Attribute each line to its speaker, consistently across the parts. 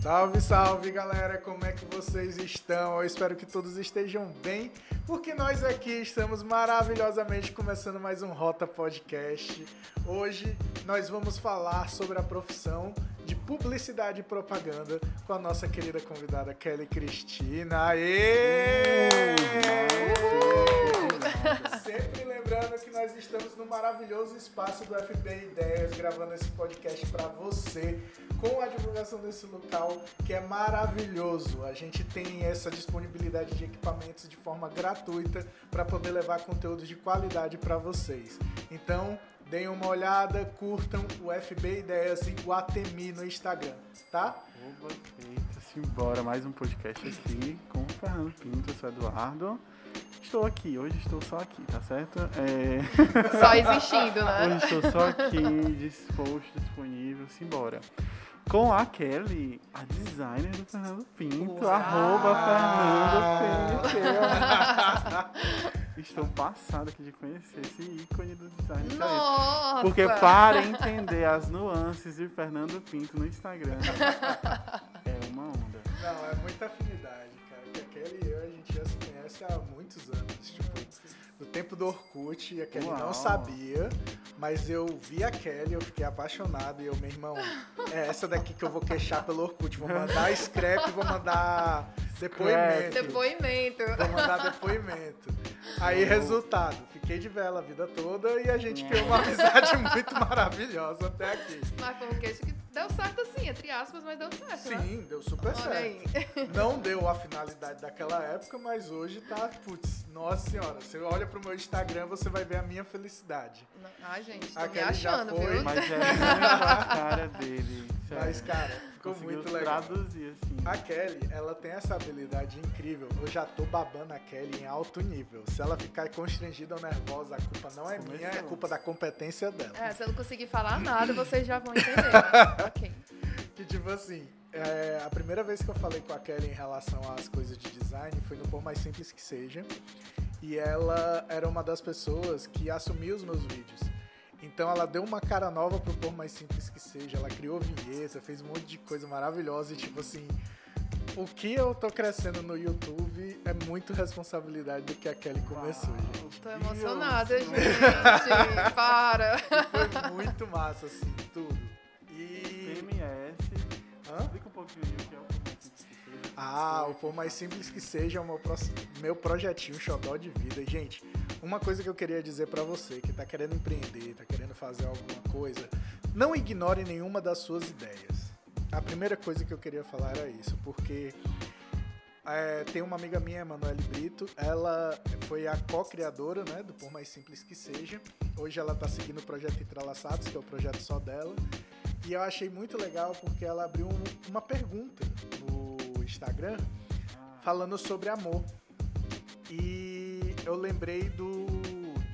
Speaker 1: Salve, salve galera, como é que vocês estão? Eu espero que todos estejam bem, porque nós aqui estamos maravilhosamente começando mais um Rota Podcast. Hoje nós vamos falar sobre a profissão de publicidade e propaganda com a nossa querida convidada Kelly Cristina. Aê! Nós estamos no maravilhoso espaço do FB Ideias, gravando esse podcast para você, com a divulgação desse local que é maravilhoso. A gente tem essa disponibilidade de equipamentos de forma gratuita para poder levar conteúdos de qualidade para vocês. Então, deem uma olhada, curtam o FB Ideias e Guatemi no Instagram, tá?
Speaker 2: Oba, eita, simbora, mais um podcast aqui com o Fernando Pinto, eu sou Eduardo. Estou aqui, hoje estou só aqui, tá certo? É...
Speaker 3: Só existindo, né?
Speaker 2: Hoje estou só aqui, disposto, disponível, simbora. Com a Kelly, a designer do Fernando Pinto,
Speaker 3: Uau!
Speaker 2: arroba Fernando Pinto. Estou passado aqui de conhecer esse ícone do design.
Speaker 3: Nossa!
Speaker 2: Porque para entender as nuances de Fernando Pinto no Instagram, é uma onda.
Speaker 1: Não, é muita afinidade, cara. Que a Kelly e eu, a gente já se conhece há do tempo do Orkut, a Kelly não
Speaker 2: Uau.
Speaker 1: sabia, mas eu vi a Kelly, eu fiquei apaixonado. E eu, meu irmão, é essa daqui que eu vou queixar pelo Orkut. Vou mandar scrap, vou mandar depoimento.
Speaker 3: Depoimento.
Speaker 1: Vou mandar depoimento. Aí, resultado, fiquei de vela a vida toda e a gente criou uma amizade muito maravilhosa até aqui.
Speaker 3: Mas foi um queixo que deu certo assim, entre aspas, mas deu certo, né?
Speaker 1: Sim, deu super
Speaker 3: Olha aí.
Speaker 1: certo. Não deu a finalidade daquela época, mas hoje tá, putz, nossa senhora, você olha pro meu Instagram, você vai ver a minha felicidade.
Speaker 3: Ai, gente, tô
Speaker 1: Aquele
Speaker 3: me
Speaker 1: já
Speaker 3: achando,
Speaker 1: foi.
Speaker 3: viu?
Speaker 2: Mas é a cara dele. sério.
Speaker 1: Mas, cara, ficou
Speaker 2: Conseguiu
Speaker 1: muito legal.
Speaker 2: traduzir, assim.
Speaker 1: A Kelly, ela tem essa habilidade incrível. Eu já tô babando a Kelly em alto nível. Se ela ficar constrangida ou nervosa, a culpa não é minha, é culpa da competência dela.
Speaker 3: É, se eu não conseguir falar nada, vocês já vão entender. né? ok.
Speaker 1: Que tipo assim, é, a primeira vez que eu falei com a Kelly em relação às coisas de design foi no Por Mais Simples Que Seja. E ela era uma das pessoas que assumia os meus vídeos. Então ela deu uma cara nova pro Por Mais Simples Que Seja. Ela criou vinheta, fez um monte de coisa maravilhosa. E tipo assim, o que eu tô crescendo no YouTube é muito responsabilidade do que a Kelly começou, gente.
Speaker 3: Tô emocionada,
Speaker 2: Deus.
Speaker 3: gente. Para.
Speaker 1: Foi muito massa, assim, tudo. E.
Speaker 2: PMS.
Speaker 1: Hã?
Speaker 2: Explica um pouquinho o que é o.
Speaker 1: Ah, o Por Mais Simples Que Seja é o meu, próximo- meu projetinho xodó de vida. E, Gente, uma coisa que eu queria dizer pra você que tá querendo empreender, tá querendo fazer alguma coisa, não ignore nenhuma das suas ideias. A primeira coisa que eu queria falar era isso, porque é, tem uma amiga minha, Emanuele Brito, ela foi a co-criadora né, do Por Mais Simples Que Seja. Hoje ela tá seguindo o projeto Entrelaçados, que é o projeto só dela. E eu achei muito legal porque ela abriu um- uma pergunta no Instagram falando sobre amor. E eu lembrei do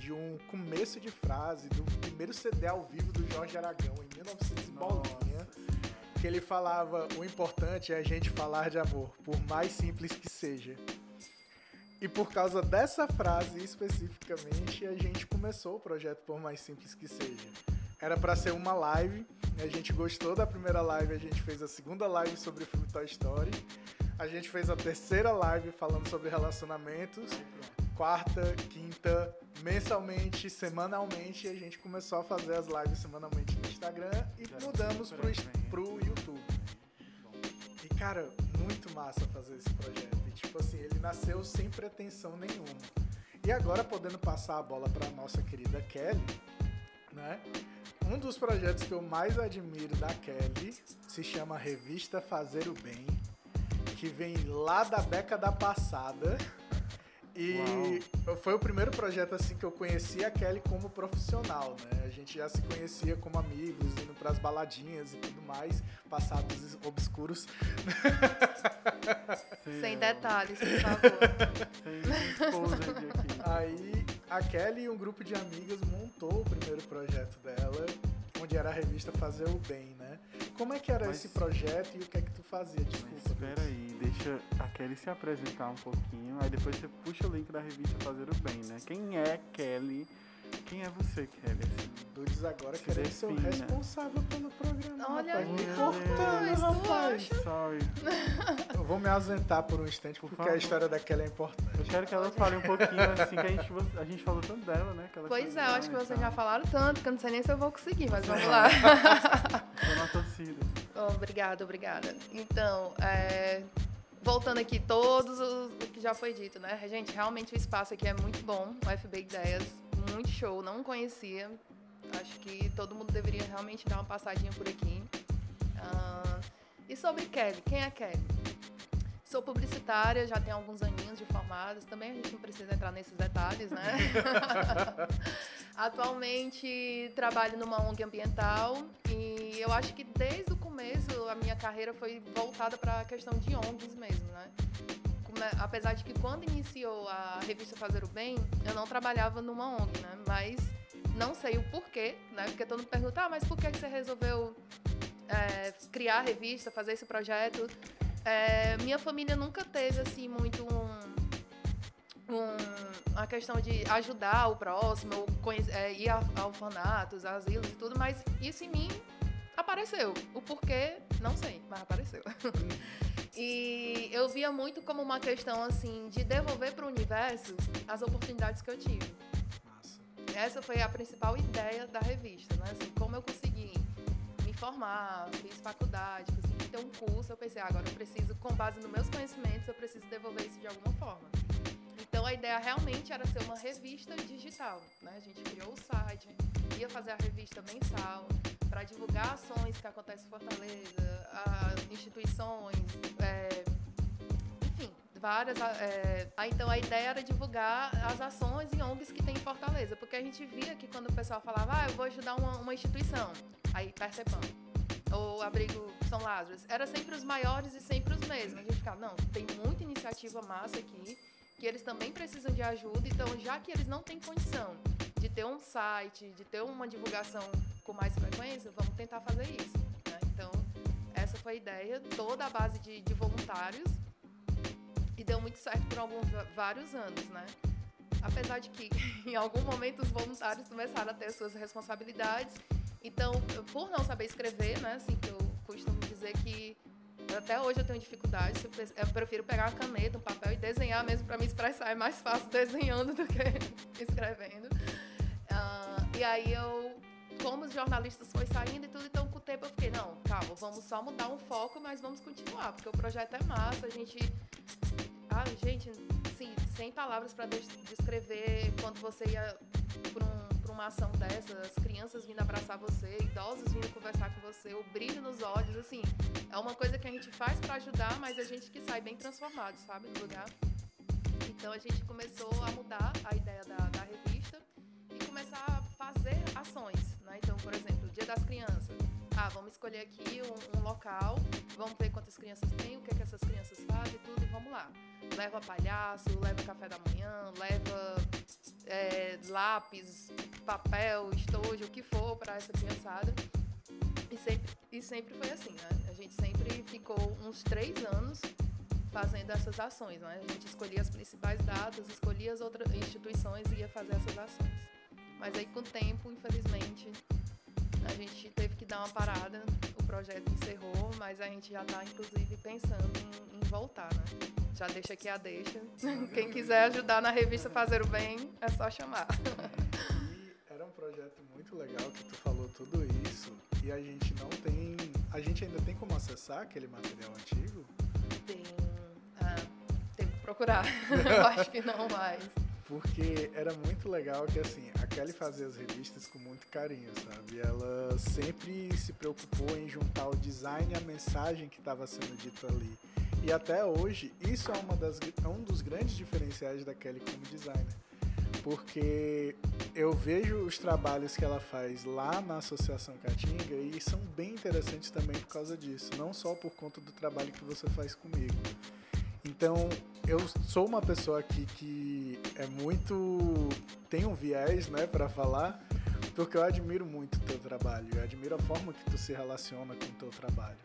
Speaker 1: de um começo de frase do primeiro CD ao vivo do Jorge Aragão em 1900 e que ele falava: "O importante é a gente falar de amor, por mais simples que seja". E por causa dessa frase especificamente, a gente começou o projeto Por Mais Simples Que Seja. Era pra ser uma live, a gente gostou da primeira live, a gente fez a segunda live sobre o filme Toy Story. A gente fez a terceira live falando sobre relacionamentos. Quarta, quinta, mensalmente, semanalmente, e a gente começou a fazer as lives semanalmente no Instagram e
Speaker 2: Já
Speaker 1: mudamos pro, pro YouTube. E cara, muito massa fazer esse projeto. E tipo assim, ele nasceu sem pretensão nenhuma. E agora podendo passar a bola para nossa querida Kelly, né? Um dos projetos que eu mais admiro da Kelly se chama Revista Fazer o Bem, que vem lá da década passada. E foi o primeiro projeto assim que eu conheci a Kelly como profissional, né? A gente já se conhecia como amigos, indo pras baladinhas e tudo mais, passados obscuros.
Speaker 3: Sem detalhes, por favor.
Speaker 2: Aqui.
Speaker 1: Aí a Kelly e um grupo de amigas montou o primeiro projeto dela, onde era a revista Fazer o Bem, né? Como é que era
Speaker 2: Mas-
Speaker 1: esse projeto e o que é que tu fazia?
Speaker 2: Mas
Speaker 1: Desculpa.
Speaker 2: espera aí, deixa a Kelly se apresentar um pouquinho, aí depois você puxa o link da revista Fazer o Bem, né? Quem é Kelly? Quem é você, Kelly?
Speaker 1: Dudes agora
Speaker 2: Se
Speaker 1: querendo ser o responsável pelo programa.
Speaker 3: Olha
Speaker 1: rapaz. Me
Speaker 2: rapaz,
Speaker 1: cortando?
Speaker 2: Sorry.
Speaker 1: Eu vou me ausentar por um instante
Speaker 2: Por
Speaker 1: porque
Speaker 2: favor.
Speaker 1: a história daquela é importante.
Speaker 2: Eu quero que ela fale um pouquinho assim, que a gente, a gente falou tanto dela, né? que ela
Speaker 3: Pois é, eu acho que vocês já falaram tanto que eu não sei nem se eu vou conseguir, mas vamos lá.
Speaker 2: Tô na torcida.
Speaker 3: Obrigada, obrigada. Então, é, voltando aqui, todos os- o que já foi dito, né? Gente, realmente o espaço aqui é muito bom, o FB Ideias, muito show, não conhecia. Acho que todo mundo deveria realmente dar uma passadinha por aqui. Ah, e sobre Kelly, quem é Kelly? Sou publicitária, já tenho alguns aninhos de formadas, também a gente não precisa entrar nesses detalhes, né? Atualmente trabalho numa ONG ambiental e eu acho que desde o começo a minha carreira foi voltada para a questão de ONGs mesmo, né? Apesar de que quando iniciou a revista Fazer o Bem, eu não trabalhava numa ONG, né? Mas não sei o porquê, né? Porque todo mundo pergunta, ah, mas por que que você resolveu é, criar a revista, fazer esse projeto? É, minha família nunca teve, assim, muito um um, a questão de ajudar o próximo, ou conhe- é, ir a, a orfanatos, asilos e tudo, mas isso em mim apareceu. O porquê, não sei, mas apareceu. e eu via muito como uma questão assim de devolver para o universo as oportunidades que eu tive.
Speaker 1: Massa.
Speaker 3: Essa foi a principal ideia da revista, né? Assim, como eu consegui formar, fiz faculdade, consegui ter um curso, eu pensei, ah, agora eu preciso, com base nos meus conhecimentos, eu preciso devolver isso de alguma forma. Então a ideia realmente era ser uma revista digital, né? A gente criou o site, ia fazer a revista mensal para divulgar ações que acontecem em Fortaleza, instituições, é, enfim, várias. é, então a ideia era divulgar as ações e ONGs que tem em Fortaleza, porque a gente via que quando o pessoal falava, ah, eu vou ajudar uma, uma instituição, aí Pertepan, ou Abrigo São Lázaro, era sempre os maiores e sempre os mesmos. A gente ficava, não, tem muita iniciativa massa aqui, que eles também precisam de ajuda, então já que eles não têm condição de ter um site, de ter uma divulgação com mais frequência, vamos tentar fazer isso. né? Então, essa foi a ideia, toda a base de, de voluntários, e deu muito certo por alguns vários anos, né? Apesar de que em algum momento os voluntários começaram a ter suas responsabilidades, então, por não saber escrever, né, assim, que eu costumo dizer que até hoje eu tenho dificuldade, eu pre- eu prefiro pegar uma caneta, um papel e desenhar mesmo para me expressar, é mais fácil desenhando do que escrevendo. Ah, e aí eu, como os jornalistas foi saindo e tudo, então com o tempo eu fiquei, não, calma, vamos só mudar um foco, mas vamos continuar, porque o projeto é massa, a gente. Ah, gente, assim, sem palavras para descrever quando você ia para um, uma ação dessa, as crianças vindo abraçar você, idosos vindo conversar com você, o brilho nos olhos, assim, é uma coisa que a gente faz para ajudar, mas a gente que sai bem transformado, sabe, do lugar. Então a gente começou a mudar a ideia da, da revista e começar a fazer ações, né? Então, por exemplo, Dia das Crianças. Ah, vamos escolher aqui um, um local, vamos ver quantas crianças tem, o que, é que essas crianças fazem, tudo, e vamos lá. Leva palhaço, leva café da manhã, leva é, lápis, papel, estojo, o que for para essa criançada. E sempre, e sempre foi assim, né? A gente sempre ficou uns três anos fazendo essas ações, né? A gente escolhia as principais datas, escolhia as outras instituições e ia fazer essas ações. Mas aí com o tempo, infelizmente, a gente teve que dar uma parada, o projeto encerrou, mas a gente já está inclusive pensando em, em voltar, né? Já deixa aqui a deixa. Quem quiser ajudar na revista Fazer o Bem, é só chamar.
Speaker 1: E era um projeto muito legal que tu falou tudo isso e a gente não tem. A gente ainda tem como acessar aquele material antigo?
Speaker 3: Tem. Ah, tem que procurar. Eu acho que não mais.
Speaker 1: Porque era muito legal que assim, a Kelly fazia as revistas com muito carinho, sabe? Ela sempre se preocupou em juntar o design a mensagem que estava sendo dita ali. E até hoje, isso é uma das, é um dos grandes diferenciais da Kelly como designer. Porque eu vejo os trabalhos que ela faz lá na Associação Caatinga e são bem interessantes também por causa disso, não só por conta do trabalho que você faz comigo. Então, eu sou uma pessoa aqui que é muito. tem um viés, né, para falar, porque eu admiro muito o teu trabalho, eu admiro a forma que tu se relaciona com o teu trabalho.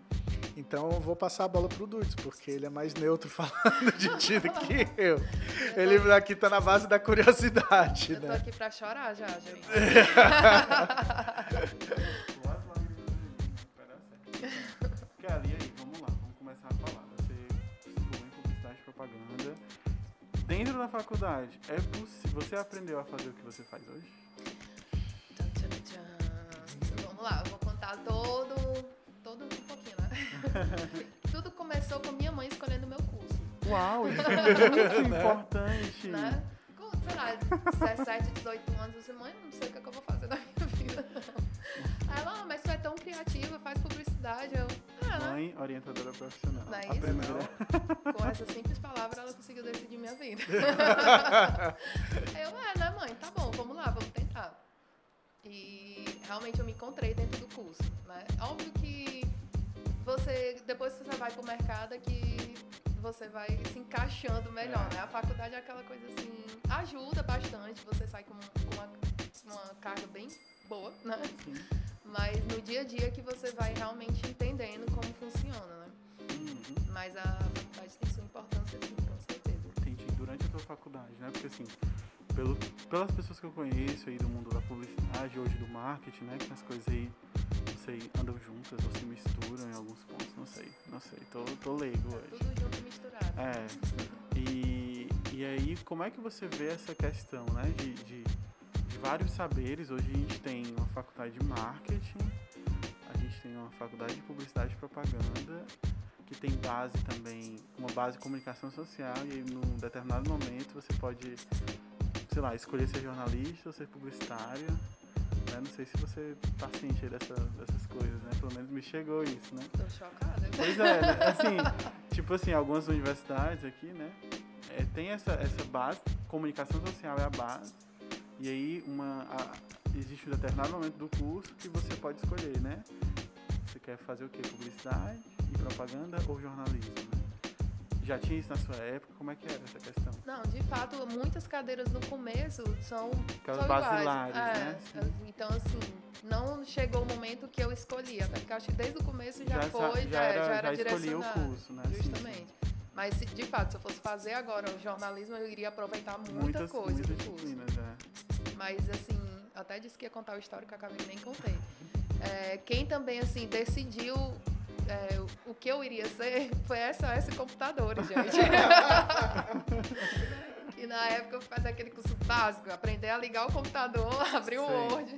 Speaker 1: Então eu vou passar a bola pro Dudes, porque ele é mais neutro falando de ti do que eu. Ele aqui tá na base da curiosidade,
Speaker 3: Eu tô
Speaker 1: né?
Speaker 3: aqui pra chorar já, gente.
Speaker 2: Da faculdade, é possível. Você aprendeu a fazer o que você faz hoje?
Speaker 3: Vamos lá, eu vou contar todo, todo um pouquinho, né? Tudo começou com minha mãe escolhendo meu curso,
Speaker 2: Uau, isso é muito importante.
Speaker 3: né? Com, sei lá, 17, 18 anos, eu disse, mãe, não sei o que, é que eu vou fazer na minha vida. Aí ela, ah, mas tu é tão criativa, faz publicidade. Eu?
Speaker 2: Mãe orientadora profissional. A primeira.
Speaker 3: Com essa simples palavra, ela conseguiu decidir minha vida. eu, é, né, mãe? Tá bom, vamos lá, vamos tentar. E realmente eu me encontrei dentro do curso, né? Óbvio que você, depois que você vai pro mercado, é que você vai se encaixando melhor,
Speaker 2: É.
Speaker 3: né? A faculdade é aquela coisa assim, ajuda bastante, você sai com, com uma, uma carga bem boa, né?
Speaker 2: Sim.
Speaker 3: Mas no dia a dia que você vai realmente entendendo como funciona, né?
Speaker 2: Uhum.
Speaker 3: Mas a faculdade tem sua importância, sim, com certeza.
Speaker 2: Entendi. Durante a tua faculdade, né? Porque assim, pelo, pelas pessoas que eu conheço aí do mundo da publicidade, hoje do marketing, né? Que as coisas aí, não sei, andam juntas ou se misturam em alguns pontos, não sei, não sei. Tô, tô leigo
Speaker 3: Tá
Speaker 2: hoje.
Speaker 3: tudo junto e misturado.
Speaker 2: É. E, e aí, como é que você vê essa questão, né? De, de vários saberes. Hoje a gente tem uma faculdade de marketing, a gente tem uma faculdade de publicidade e propaganda, que tem base também, uma base de comunicação social, e num determinado momento você pode, sei lá, escolher ser jornalista ou ser publicitário. Né? Não sei se você tá ciente aí dessa, dessas coisas, né? Pelo menos me chegou isso, né?
Speaker 3: Tô chocada.
Speaker 2: Pois é, né? assim, tipo assim, algumas universidades aqui, né? é, tem essa, essa base, comunicação social é a base, e aí uma, a- existe um determinado momento do curso que você pode escolher, né? Você quer fazer o quê? Publicidade e propaganda ou jornalismo, né? Já tinha isso na sua época? Como é que era essa questão?
Speaker 3: Não, de fato, muitas cadeiras no começo são,
Speaker 2: Aquelas
Speaker 3: são
Speaker 2: basilares,
Speaker 3: É,
Speaker 2: né? Sim.
Speaker 3: Então, assim, não chegou o momento que eu escolhi, até porque acho que desde o começo já,
Speaker 2: sa-
Speaker 3: foi,
Speaker 2: já
Speaker 3: é,
Speaker 2: era,
Speaker 3: já era
Speaker 2: já escolhia o
Speaker 3: direcionado.
Speaker 2: curso, né? Sim, sim.
Speaker 3: Justamente. Mas, de fato, se eu fosse fazer agora o jornalismo, eu iria aproveitar muita
Speaker 2: Muitas,
Speaker 3: coisa
Speaker 2: muitas
Speaker 3: do curso.
Speaker 2: é.
Speaker 3: Mas, assim, até disse que ia contar o histórico, acabei nem contei. É, quem também, assim, decidiu é, o que eu iria ser foi SOS Computadores, gente. que na época eu fazia aquele curso básico, aprender a ligar o computador, abrir o. Word.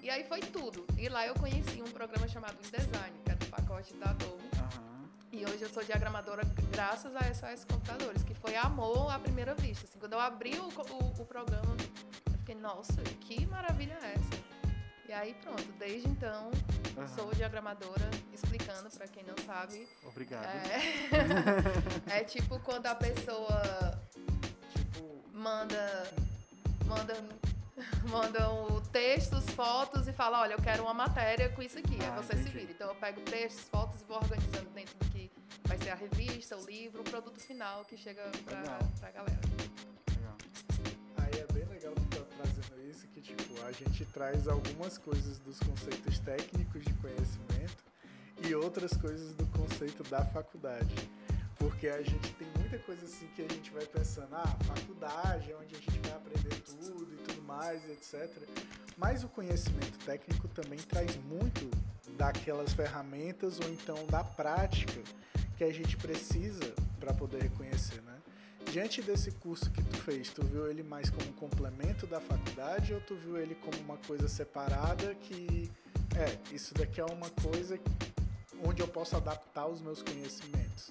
Speaker 3: E aí foi tudo. E lá eu conheci um programa chamado InDesign, que é do pacote da Adobe.
Speaker 2: Aham.
Speaker 3: E hoje eu sou diagramadora graças a SOS Computadores, que foi amor à primeira vista. Assim, quando eu abri o, o, o programa, fiquei, nossa, que maravilha é essa? E aí pronto, desde então
Speaker 2: Aham.
Speaker 3: sou diagramadora, explicando para quem não sabe.
Speaker 2: Obrigado.
Speaker 3: É, é tipo quando a pessoa
Speaker 1: Tipo,
Speaker 3: manda manda mandam textos, fotos e fala, olha, eu quero uma matéria com isso aqui.
Speaker 2: Ah,
Speaker 3: aí você se
Speaker 2: entendi.
Speaker 3: vira. Então eu pego textos, fotos e vou organizando dentro do que vai ser a revista, o livro, o produto final que chega
Speaker 2: Legal.
Speaker 3: pra galera.
Speaker 1: Gente traz algumas coisas dos conceitos técnicos de conhecimento e outras coisas do conceito da faculdade. Porque a gente tem muita coisa assim que a gente vai pensando, ah, faculdade é onde a gente vai aprender tudo e tudo mais, etc. Mas o conhecimento técnico também traz muito daquelas ferramentas ou então da prática que a gente precisa para poder reconhecer, né? Diante desse curso que tu fez, tu viu ele mais como um complemento da faculdade ou tu viu ele como uma coisa separada que é, isso daqui é uma coisa onde eu posso adaptar os meus conhecimentos?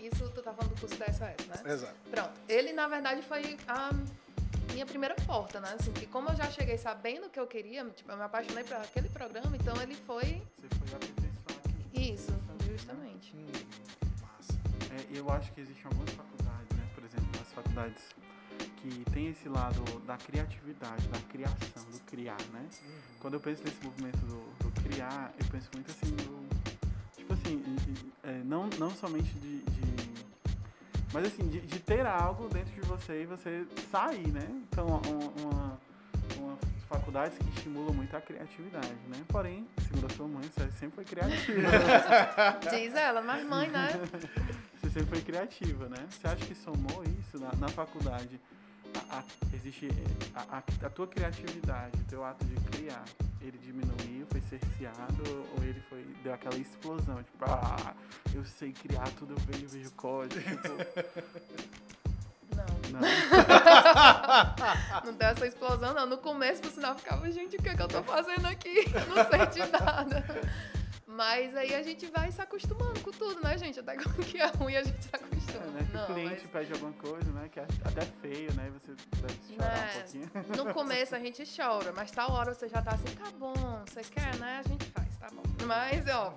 Speaker 3: Isso tu tá falando do curso da SOS, né?
Speaker 1: Exato.
Speaker 3: Pronto. Ele, na verdade, foi a minha primeira porta, né? Assim, porque como eu já cheguei sabendo o que eu queria, tipo, eu me apaixonei por aquele programa, então ele foi
Speaker 2: Você foi aperfeiçoar aquilo.
Speaker 3: isso, justamente.
Speaker 1: Hum, massa.
Speaker 2: É, eu acho que existem algumas faculdades, faculdades que tem esse lado da criatividade, da criação, do criar, né? Quando eu penso nesse movimento do, do criar, eu penso muito assim, no, tipo assim, é, não, não somente de, de- mas assim, de, de ter algo dentro de você e você sair, né? Então, uma, uma, uma faculdades que estimulam muito a criatividade, né? Porém, segundo a sua mãe, você sempre foi criativa.
Speaker 3: Diz ela, mas mãe, né?
Speaker 2: Você foi criativa, né? Você acha que somou isso na, na faculdade? A, a, existe a, a, tua criatividade, o teu ato de criar, ele diminuiu, foi cerceado ou ele foi deu aquela explosão, tipo, ah, eu sei criar tudo, eu vejo, vejo código, tipo...
Speaker 3: Não. Não. não deu essa explosão, não. No começo, por sinal, ficava, gente, o que, é que eu tô fazendo aqui? Eu não sei de nada. Mas aí a gente vai se acostumando com tudo, né, gente? Até com o que é ruim a gente se acostuma. É,
Speaker 2: né? Que o cliente mas... pede alguma coisa, né? Que é até feio, né? Você deve chorar né? um pouquinho.
Speaker 3: No começo a gente chora, mas tal hora você já tá assim, tá bom, você quer, né? A gente faz, tá bom. Mas, ó,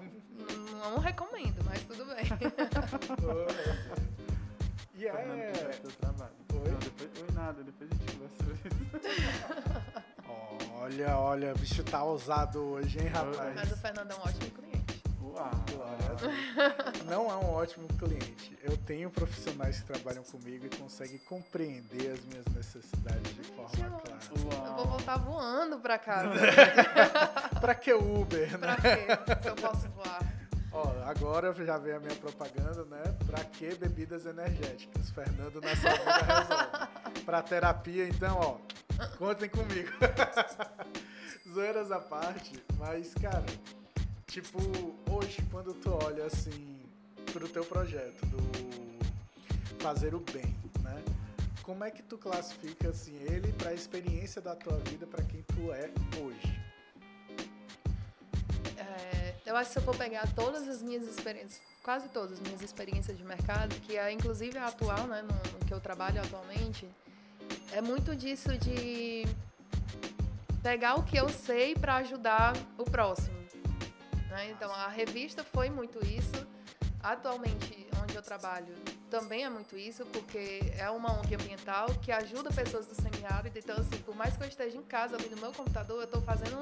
Speaker 3: não recomendo, mas tudo bem.
Speaker 1: E é.
Speaker 2: trabalho. Oi? Não, depois, oi nada, depois a gente conversa sobre isso.
Speaker 1: Olha, olha, o bicho tá ousado hoje, hein, rapaz?
Speaker 3: Mas o Fernando é um ótimo cliente.
Speaker 2: Uau!
Speaker 1: Não é um ótimo cliente. Eu tenho profissionais que trabalham comigo e conseguem compreender as minhas necessidades de forma eu, clara.
Speaker 3: Uau. Eu vou voltar voando pra casa.
Speaker 1: pra que Uber,
Speaker 3: né? Pra quê? Se eu posso voar.
Speaker 1: Ó, agora já vem a minha propaganda, né? Pra que bebidas energéticas? Fernando na sua vida resolve. Pra terapia, então, ó, contem comigo. Zoeiras à parte, mas, cara, tipo, hoje, quando tu olha assim pro teu projeto do fazer o bem, né? Como é que tu classifica assim ele para a experiência da tua vida para quem tu é hoje?
Speaker 3: Eu acho que se eu for pegar todas as minhas experiências, quase todas as minhas experiências de mercado, que é inclusive a atual, né, no, no que eu trabalho atualmente, é muito disso de pegar o que eu sei para ajudar o próximo. Né? Então a revista foi muito isso. Atualmente, onde eu trabalho, também é muito isso, porque é uma ONG ambiental que ajuda pessoas do semiárido. Então, assim, por mais que eu esteja em casa ali no meu computador, eu estou fazendo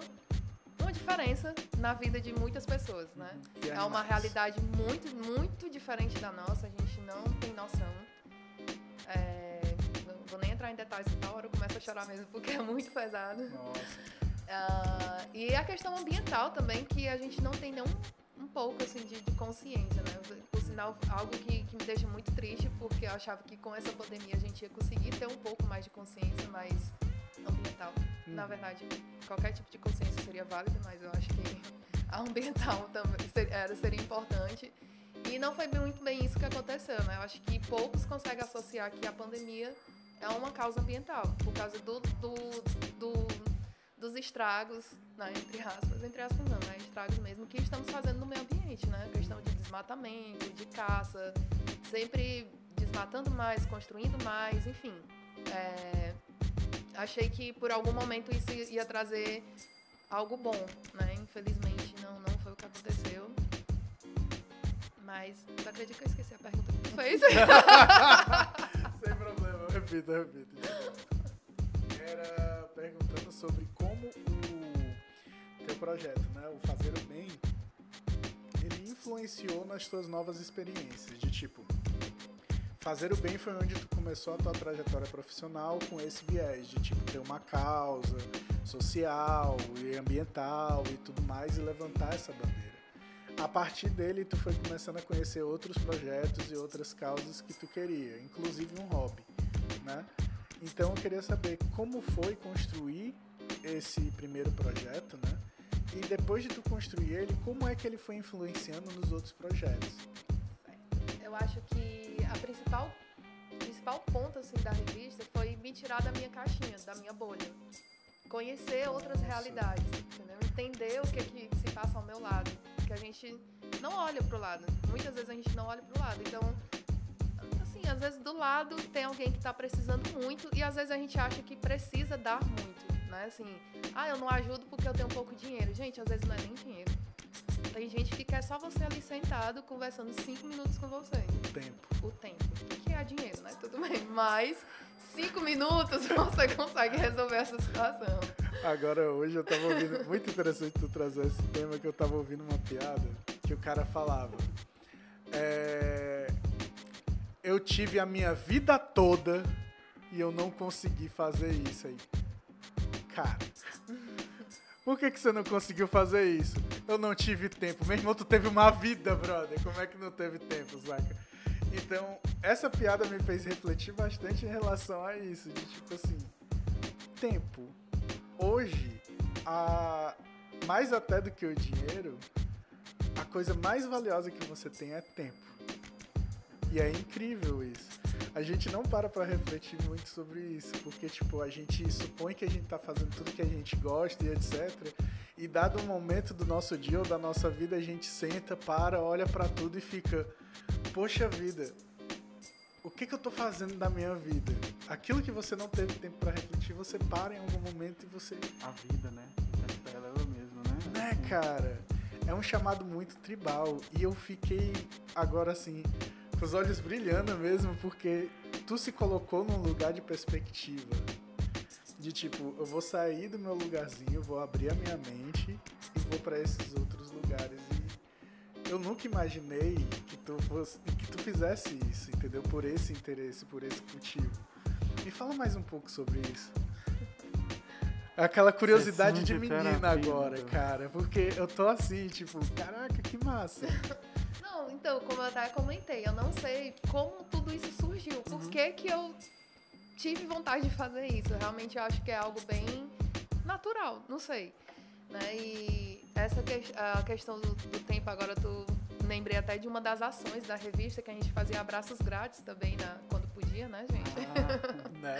Speaker 3: uma diferença na vida de muitas pessoas, né? É uma realidade muito, muito diferente da nossa, a gente não tem noção. É, entrar em detalhes, hora eu começo a chorar mesmo, porque é muito pesado. Uh, e a questão ambiental também, que a gente não tem nem um, um pouco assim, de, de, consciência, né? Por sinal, algo que, que me deixa muito triste, porque eu achava que com essa pandemia a gente ia conseguir ter um pouco mais de consciência, mas ambiental. Hum. Na verdade, qualquer tipo de consciência seria válida, mas eu acho que a ambiental também seria, seria importante. E não foi muito bem isso que aconteceu, né? Eu acho que poucos conseguem associar que a pandemia é uma causa ambiental, por causa do, do, do dos estragos, né? entre aspas, entre aspas não, né? Estragos mesmo que estamos fazendo no meio ambiente, né? Questão de desmatamento, de caça, sempre desmatando mais, construindo mais, enfim. É, achei que por algum momento isso ia trazer algo bom, né? Infelizmente não, não foi o que aconteceu. Mas tu acredita que eu esqueci a pergunta que tu fez?
Speaker 1: Repito, eu. Era perguntando sobre como o teu projeto, né? O Fazer o Bem, ele influenciou nas tuas novas experiências, de tipo, fazer o bem foi onde tu começou a tua trajetória profissional com esse viés de tipo ter uma causa social e ambiental e tudo mais e levantar essa bandeira. A partir dele tu foi começando a conhecer outros projetos e outras causas que tu queria, inclusive um hobby, né? Então eu queria saber como foi construir esse primeiro projeto, né? E depois de tu construir ele, como é que ele foi influenciando nos outros projetos?
Speaker 3: Eu acho que a principal, principal ponto assim, da revista foi me tirar da minha caixinha, da minha bolha. Conhecer outras realidades, entendeu? Entender o que, que se passa ao meu lado. Que a gente não olha pro lado. Muitas vezes a gente não olha pro lado. Então, assim, às vezes do lado tem alguém que está precisando muito e às vezes a gente acha que precisa dar muito, né? Assim, ah, eu não ajudo porque eu tenho pouco dinheiro. Gente, às vezes não é nem dinheiro. Tem gente que quer só você ali sentado, conversando cinco minutos com você.
Speaker 1: O tempo.
Speaker 3: O tempo. Que é dinheiro, né? Tudo bem. Mas cinco minutos você consegue resolver essa situação.
Speaker 1: Agora, hoje eu tava ouvindo. Muito interessante tu trazer esse tema, que eu tava ouvindo uma piada que o cara falava. É, eu tive a minha vida toda e eu não consegui fazer isso aí. Cara Por que, que você não conseguiu fazer isso? Eu não tive tempo. Meu irmão, tu teve uma vida, brother. Como é que não teve tempo, saca? Então, essa piada me fez refletir bastante em relação a isso. De tipo assim, tempo. Hoje, a... mais até do que o dinheiro, a coisa mais valiosa que você tem é tempo. E é incrível isso. A gente não para pra refletir muito sobre isso, porque, tipo, a gente supõe que a gente tá fazendo tudo que a gente gosta e etc. E dado um momento do nosso dia ou da nossa vida, a gente senta, para, olha para tudo e fica, poxa vida, o que, que eu tô fazendo da minha vida? Aquilo que você não teve tempo para refletir, você para em algum momento e você.
Speaker 2: A vida, né? Ela é mesmo, né?
Speaker 1: Né, cara? É um chamado muito tribal. E eu fiquei agora assim com os olhos brilhando mesmo, porque tu se colocou num lugar de perspectiva. De tipo, eu vou sair do meu lugarzinho, vou abrir a minha mente e vou para esses outros lugares. E eu nunca imaginei que tu fosse, que tu fizesse isso, entendeu? Por esse interesse, por esse motivo. Me fala mais um pouco sobre isso. Aquela curiosidade de menina agora, cara. Porque eu tô assim, tipo, caraca, que massa.
Speaker 3: Então, como eu até comentei, eu não sei como tudo isso surgiu. Por uhum. que, que eu tive vontade de fazer isso? Realmente eu acho que é algo bem natural, não sei. Né? E essa que, a questão do, do tempo, agora tu lembrei até de uma das ações da revista que a gente fazia abraços grátis também na, quando podia, né, gente? Ah, né?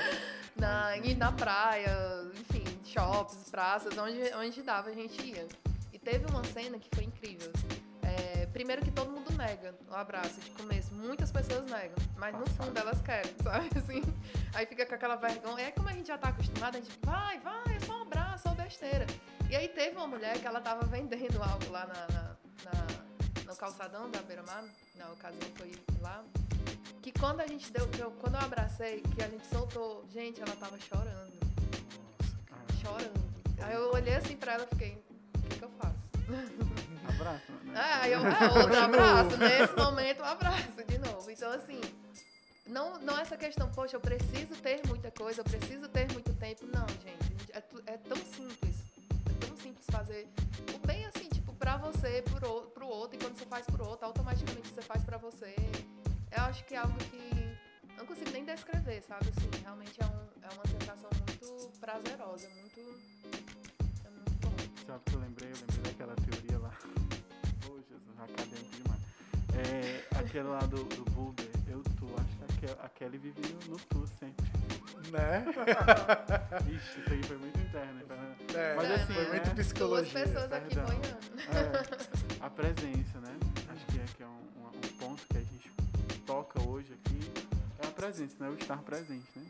Speaker 3: na, e na praia, enfim, shops, praças, onde, onde dava a gente ia. E teve uma cena que foi incrível primeiro que todo mundo nega o abraço de começo. Muitas pessoas negam, mas no fundo elas querem, sabe? Assim, aí fica com aquela vergonha. É como a gente já tá acostumado, a gente vai, vai, é só um abraço, é só besteira. E aí teve uma mulher que ela tava vendendo algo lá na, na, na no calçadão da beira-mar, na ocasião foi lá, que quando a gente deu, eu, quando eu abracei, que a gente soltou, gente, ela tava chorando. Chorando. Aí eu olhei assim pra ela e fiquei, o que, que eu faço?
Speaker 2: Abraço, né?
Speaker 3: Ah, eu, é, outro abraço. Nesse momento, um abraço de novo. Então, assim, não, não essa questão, poxa, eu preciso ter muita coisa, eu preciso ter muito tempo. Não, gente. É, é tão simples. É tão simples fazer o bem, assim, tipo, pra você, pro, pro outro. E quando você faz pro outro, automaticamente você faz pra você. Eu acho que é algo que não consigo nem descrever, sabe? Assim, realmente é, um, é uma sensação muito prazerosa, muito.
Speaker 2: Sabe o que eu lembrei? Eu lembrei daquela teoria lá acadêmico demais. É, aquele lá do, do Buber, eu, tu, acho que a Kelly vive no, tu sempre.
Speaker 1: Né?
Speaker 2: Ixi, isso aí foi muito interno.
Speaker 1: É, Mas assim, foi muito psicologia.
Speaker 3: Duas pessoas aqui boiando.
Speaker 2: É, a presença, né? Acho que é, que é um, um, ponto que a gente toca hoje aqui. É a presença, né? O estar presente, né?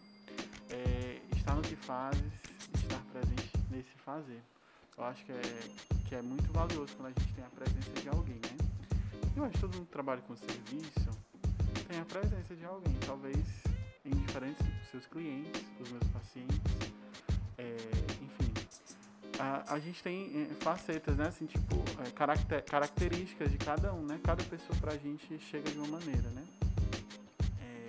Speaker 2: É, estar no que fazes, estar presente nesse fazer. Eu acho que é, que é muito valioso quando a gente tem a presença de alguém, né? Eu acho que todo mundo que trabalha com serviço tem a presença de alguém, talvez em diferentes seus clientes, os meus pacientes, é, enfim. A, a, gente tem é, facetas, né? Assim, tipo, é, caracter, características de cada um, né? Cada pessoa pra gente chega de uma maneira, né? É,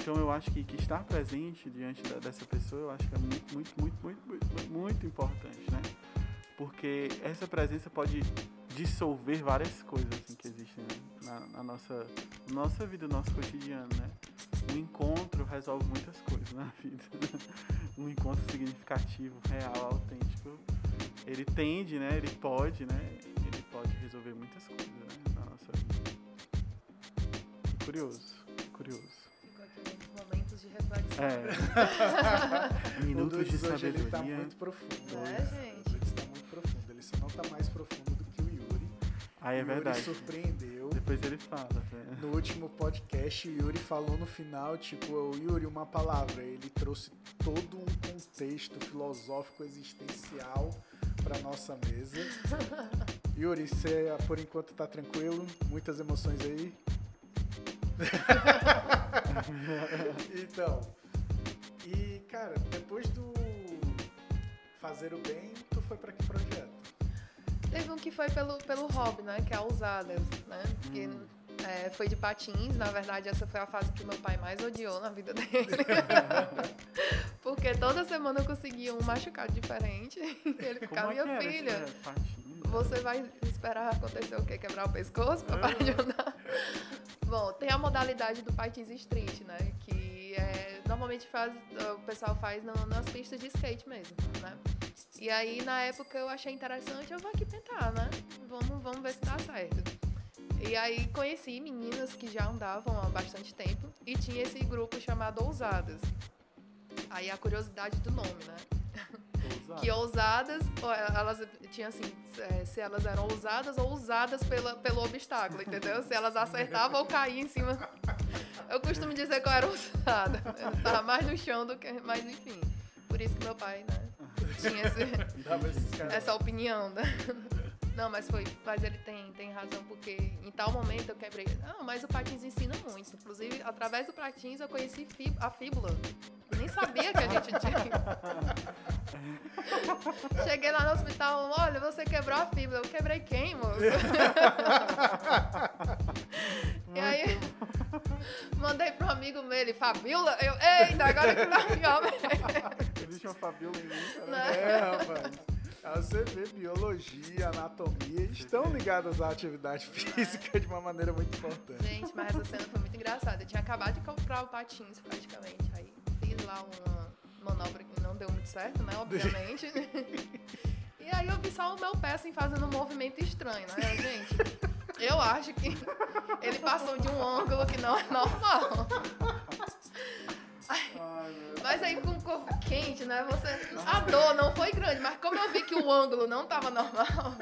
Speaker 2: então eu acho que, que estar presente diante da, dessa pessoa, eu acho que é muito, muito, muito, muito, muito, muito importante, né? Porque essa presença pode dissolver várias coisas assim, que existem né? na, na, nossa, nossa vida, no nosso cotidiano, né? Um encontro resolve muitas coisas na vida. um encontro significativo, real, autêntico, ele tende, né? Ele pode, né? Ele pode resolver muitas coisas né? na nossa vida. Curioso, curioso.
Speaker 3: Ficou aqui momentos de reflexão.
Speaker 2: É. Minutos de sabedoria. Ele
Speaker 1: tá muito profundo.
Speaker 3: É, gente.
Speaker 1: Ele só não está mais profundo
Speaker 2: ah, é
Speaker 1: o
Speaker 2: verdade.
Speaker 1: Yuri surpreendeu.
Speaker 2: Depois ele fala. Né?
Speaker 1: No último podcast, o Yuri falou no final, tipo, o Yuri, uma palavra. Ele trouxe todo um contexto filosófico existencial para nossa mesa. Yuri, você por enquanto tá tranquilo? Muitas emoções aí? então, e cara, depois do fazer o bem, tu foi para que projeto?
Speaker 3: Teve um que foi pelo, pelo hobby, né? Que é a Usadas, né? Que hum. é, foi de patins. Na verdade, essa foi a fase que meu pai mais odiou na vida dele. Porque toda semana eu conseguia um machucado diferente. Ele ficava,
Speaker 2: é
Speaker 3: minha filha,
Speaker 2: esse patins?
Speaker 3: você vai esperar acontecer o quê? Quebrar o pescoço pra parar de andar? Bom, tem a modalidade do patins street, né? Que é, normalmente faz, o pessoal faz no- nas pistas de skate mesmo, né? E aí, na época, eu achei interessante, eu vou aqui tentar, né? Vamos, vamos ver se dá certo. E aí, conheci meninas que já andavam há bastante tempo e tinha esse grupo chamado Ousadas. Aí, a curiosidade do nome, né?
Speaker 2: Ousado.
Speaker 3: que ousadas, ou elas tinha assim, é, se elas eram ousadas ou usadas pela, pelo obstáculo, entendeu? Se elas acertavam ou caíam em cima. Eu costumo dizer que eu era ousada. Eu tava mais no chão do que. Mas enfim. Por isso que meu pai, né? Tinha esse- essa opinião, né? Não, mas foi. Mas ele tem, tem razão, porque em tal momento eu quebrei. Não, mas o patins ensina muito. Inclusive, através do patins eu conheci a fíbula. Nem sabia que a gente tinha. Cheguei lá no hospital, olha, você quebrou a fíbula. Eu quebrei quem, moço? e aí, mandei pro amigo meu, ele, Fabiola? Eu, eita, agora que tá pior.
Speaker 2: Existe uma Fabiola em mim, cara.
Speaker 3: Não.
Speaker 1: É, rapaz. Você vê biologia, anatomia, estão ligadas à atividade física de uma maneira muito importante.
Speaker 3: Gente, mas essa cena foi muito engraçada. Eu tinha acabado de comprar o patins, praticamente. Aí fiz lá uma manobra que não deu muito certo, né? Obviamente. e aí eu vi só o meu pé assim fazendo um movimento estranho, né? Gente, eu acho que ele passou de um ângulo que não é normal.
Speaker 2: Ai,
Speaker 3: Mas aí com o corpo quente, né? Você. A dor não foi grande, mas como eu vi que o ângulo não tava normal,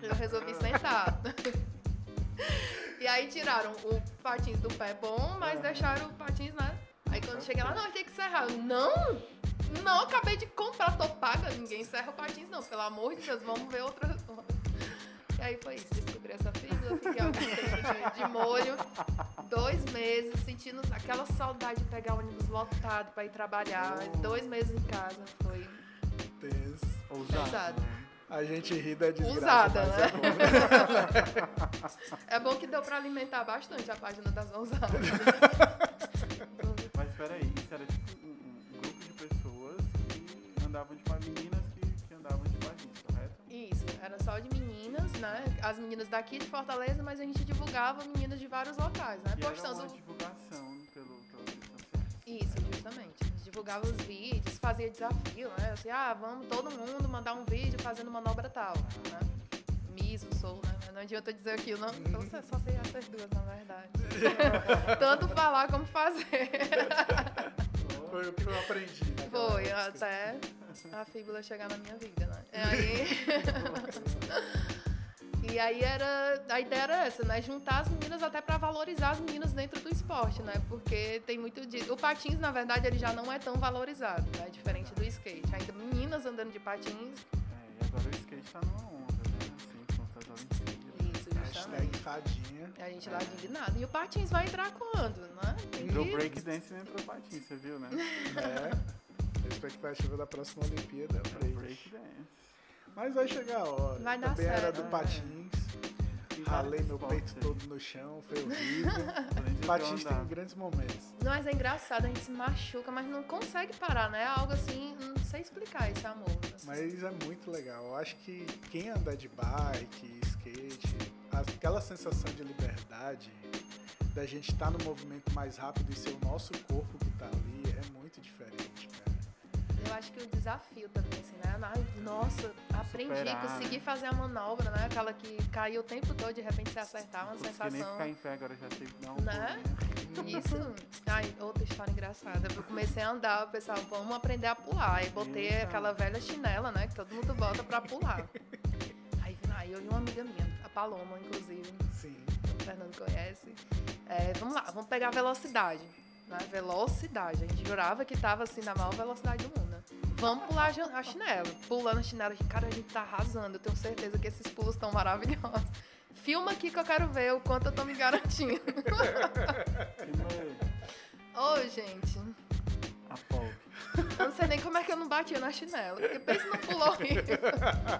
Speaker 3: eu resolvi sentar. E aí tiraram o patins do pé bom, mas deixaram o patins, né? Aí quando cheguei lá, não, tem que encerrar. Eu, não! Não, acabei de comprar, tô paga. Ninguém encerra o patins, não. Pelo amor de Deus, vamos ver outra. E aí foi isso, descobri essa fíbula, fiquei algum tempo de, de molho, dois meses, sentindo aquela saudade de pegar ônibus lotado pra ir trabalhar,
Speaker 2: Oh.
Speaker 3: dois meses em casa, foi
Speaker 1: Tenso.
Speaker 2: Ousado. Né?
Speaker 1: A gente ri da desgraça,
Speaker 3: Usada,
Speaker 1: mas
Speaker 3: né?
Speaker 1: é bom.
Speaker 3: É bom que deu pra alimentar bastante a página das ousadas.
Speaker 2: Mas peraí, isso era tipo um, um grupo de pessoas que andavam de meninas que, que andavam de patins, correto?
Speaker 3: Isso, era só de meninas, né? As meninas daqui de Fortaleza, mas a gente divulgava meninas de vários locais, né?
Speaker 2: E era
Speaker 3: Postando.
Speaker 2: uma divulgação pelo, sociais.
Speaker 3: Isso, justamente. A gente divulgava os vídeos, fazia desafio, né? Assim, ah, vamos todo mundo mandar um vídeo fazendo manobra tal, né? Miso, sou, né? Não adianta eu dizer aquilo, não. Então, só sei essas duas, na verdade. Tanto falar como fazer.
Speaker 1: Foi o que eu aprendi. naquela
Speaker 3: Foi,
Speaker 1: época.
Speaker 3: até a fíbula chegar na minha vida, né? E aí... E aí era. A ideia era essa, né? Juntar as meninas até pra valorizar as meninas dentro do esporte, né? Porque tem muito de. O patins, na verdade, ele já não é tão valorizado, né? Diferente do skate. Ainda meninas andando de patins,
Speaker 2: É, e agora o skate tá numa onda, né? Assim, as Olimpíadas.
Speaker 3: isso,
Speaker 1: Hashtag fadinha.
Speaker 3: A gente lá indignado. E o patins vai entrar quando, né? Tem
Speaker 2: Entrou
Speaker 3: que-
Speaker 2: breakdance e entrou patins, você viu, né?
Speaker 1: É. A expectativa da próxima Olimpíada é break.
Speaker 2: Breakdance.
Speaker 1: Mas vai chegar a hora.
Speaker 3: Vai dar
Speaker 1: Também era
Speaker 3: certo.
Speaker 1: do patins.
Speaker 2: Tem
Speaker 1: Ralei meu peito todo no chão, foi horrível. Patins tem grandes momentos.
Speaker 3: Mas é engraçado, a gente se machuca, mas não consegue parar, né? É algo assim, não sei explicar esse amor.
Speaker 1: Mas é muito legal. Eu acho que quem anda de bike, skate, aquela sensação de liberdade, da gente estar no movimento mais rápido e ser o nosso corpo
Speaker 3: Eu acho que o desafio também, assim, né? Nossa, aprendi,
Speaker 2: Superar,
Speaker 3: consegui
Speaker 2: né?
Speaker 3: fazer a manobra, né? Aquela que caiu o tempo todo, de repente você acertar, uma
Speaker 2: Não consegui nem
Speaker 3: sensação.
Speaker 2: ficar em pé, agora já sei um
Speaker 3: Né? Isso. Ai, outra história engraçada. Eu comecei a andar, o pessoal, vamos aprender a pular. Aí botei
Speaker 2: Eita.
Speaker 3: aquela velha chinela, né? Que todo mundo bota pra pular. Aí, aí eu e uma amiga minha, a Paloma, inclusive,
Speaker 1: Sim.
Speaker 3: o Fernando conhece. É, vamos lá, vamos pegar a velocidade. Né? Velocidade. A gente jurava que tava assim na maior velocidade do mundo. Vamos pular a chinela. Pulando a chinela. Cara, a gente tá arrasando. Eu tenho certeza que esses pulos estão maravilhosos. Filma aqui que eu quero ver o quanto eu tô me garantindo. Ô, gente.
Speaker 2: a pop.
Speaker 3: Eu não sei nem como é que eu não batia na chinela. Porque pensa no pulo horrível.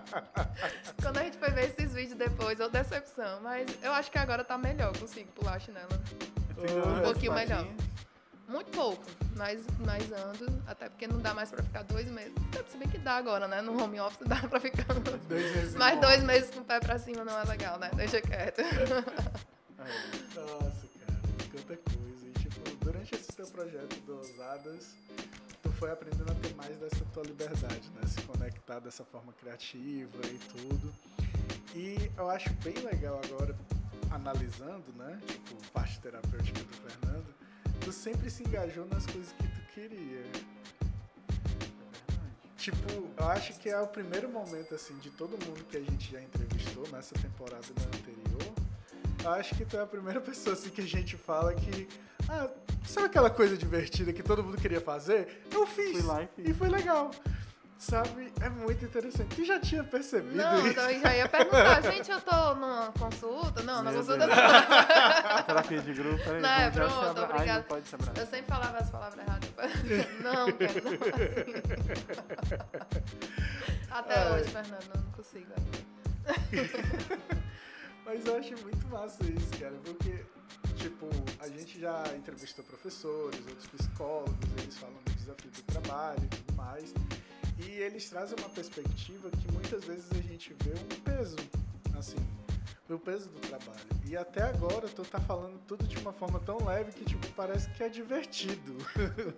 Speaker 3: Quando a gente foi ver esses vídeos depois, eu decepção. Mas eu acho que agora tá melhor. eu Consigo pular a chinela.
Speaker 1: Um
Speaker 3: pouquinho melhor. Muito pouco, mas, mas ando, até porque não dá mais pra ficar dois meses. Se bem que dá agora, né? No home office dá pra ficar.
Speaker 1: Dois meses.
Speaker 3: Mas dois meses com o pé pra cima não é legal, né? Deixa quieto.
Speaker 2: É,
Speaker 1: Nossa, cara, quanta coisa. E, tipo, durante esse teu projeto do Ousadas, tu foi aprendendo a ter mais dessa tua liberdade, né? Se conectar dessa forma criativa e tudo. E eu acho bem legal agora, analisando, né? Tipo, parte terapêutica do Fernando, tu sempre se engajou nas coisas que tu queria. Tipo, eu acho que é o primeiro momento, assim, de todo mundo que a gente já entrevistou nessa temporada e na anterior. Eu acho que tu é a primeira pessoa, assim, que a gente fala que... Ah, sabe aquela coisa divertida que todo mundo queria fazer? Eu fiz.
Speaker 2: Fui lá e fiz.
Speaker 1: E foi legal. Sabe? É muito interessante. Tu já tinha percebido
Speaker 3: Não,
Speaker 1: isso?
Speaker 3: então eu já ia perguntar, gente, eu tô numa consulta? Não, na consulta
Speaker 2: Deus.
Speaker 3: não.
Speaker 2: Terapia de grupo, peraí.
Speaker 3: Não, é pronto, obrigada.
Speaker 2: não pode se abraçar.
Speaker 3: Eu sempre falava as palavras erradas. Não, cara, não assim. Até
Speaker 1: Ai.
Speaker 3: hoje, Fernando, não consigo.
Speaker 1: Mas eu acho muito massa isso, cara, porque, tipo, a gente já entrevistou professores, outros psicólogos, eles falam do desafio do trabalho e tudo mais. E eles trazem uma perspectiva que muitas vezes a gente vê um peso, assim, o peso do trabalho. E até agora tu tá falando tudo de uma forma tão leve que, tipo, parece que é divertido.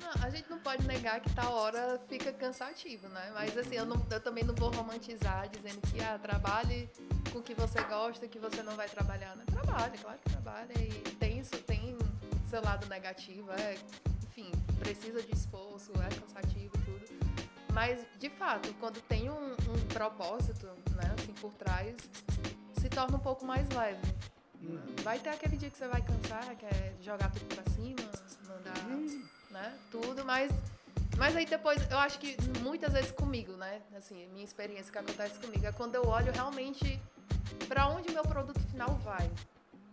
Speaker 3: Não, a gente não pode negar que tal hora fica cansativo, né? Mas assim, eu, não- eu também não vou romantizar dizendo que ah, trabalhe com o que você gosta, que você não vai trabalhar. Não trabalha, claro que trabalha. E tem isso, tem seu lado negativo, é, enfim, precisa de esforço, é cansativo e tudo. Mas, de fato, quando tem um, um propósito, né, assim, por trás, se torna um pouco mais leve. Vai ter aquele dia que você vai cansar, que é jogar tudo pra cima, mandar né? Tudo, mas mas aí depois eu acho que muitas vezes comigo, né? Assim, minha experiência que acontece comigo é quando eu olho realmente pra onde o meu produto final vai.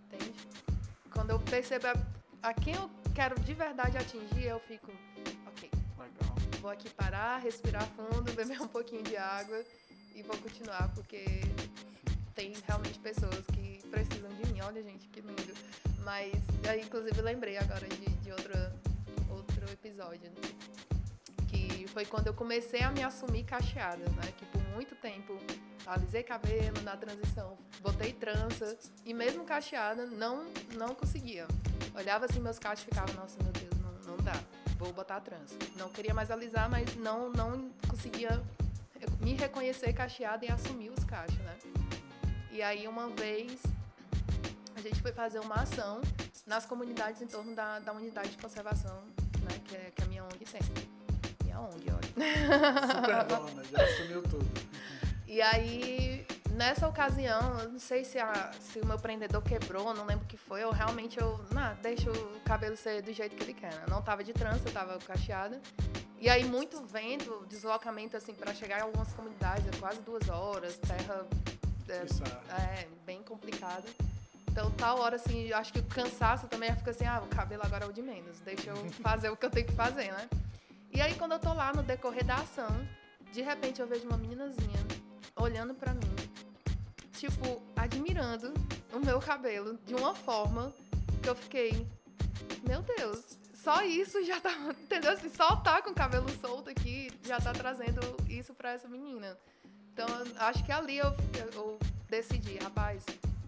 Speaker 3: Entende? Quando eu percebo a, a quem eu quero de verdade atingir, eu fico. Vou aqui parar, respirar fundo, beber um pouquinho de água e vou continuar porque tem realmente pessoas que precisam de mim. Olha, gente, que lindo. Mas aí, inclusive, lembrei agora de, de outro episódio. né? Que foi quando eu comecei a me assumir cacheada, né? Que por muito tempo alisei cabelo na transição, botei trança e mesmo cacheada não, não conseguia. Olhava assim meus cachos e ficava, nossa, meu Deus, não, não dá. Vou botar trança. Não queria mais alisar, mas não, não conseguia me reconhecer cacheada e assumir os cachos, né? E aí uma vez a gente foi fazer uma ação nas comunidades em torno da, da unidade de conservação, né? Que, é, que a minha ONG tem. Minha ONG, olha.
Speaker 1: Super dona, já assumiu tudo.
Speaker 3: E aí, nessa ocasião, eu não sei se, a- se o meu prendedor quebrou, não lembro o que foi, ou realmente eu, não, deixa o cabelo ser do jeito que ele quer. né? Não tava de trança, eu tava cacheada. E aí, muito vento, deslocamento, assim, para chegar em algumas comunidades, é quase duas horas, terra é, é, bem complicada. Então, tal hora, assim, eu acho que o cansaço também fica assim, ah, o cabelo agora é o de menos, deixa eu fazer o que eu tenho que fazer, né? E aí, quando eu tô lá no decorrer da ação, de repente eu vejo uma meninazinha olhando pra mim, tipo, admirando o meu cabelo de uma forma que eu fiquei, meu Deus, só isso já tá, entendeu? Assim, só tá com o cabelo solto aqui já tá trazendo isso pra essa menina. Então, acho que ali eu, eu decidi, rapaz,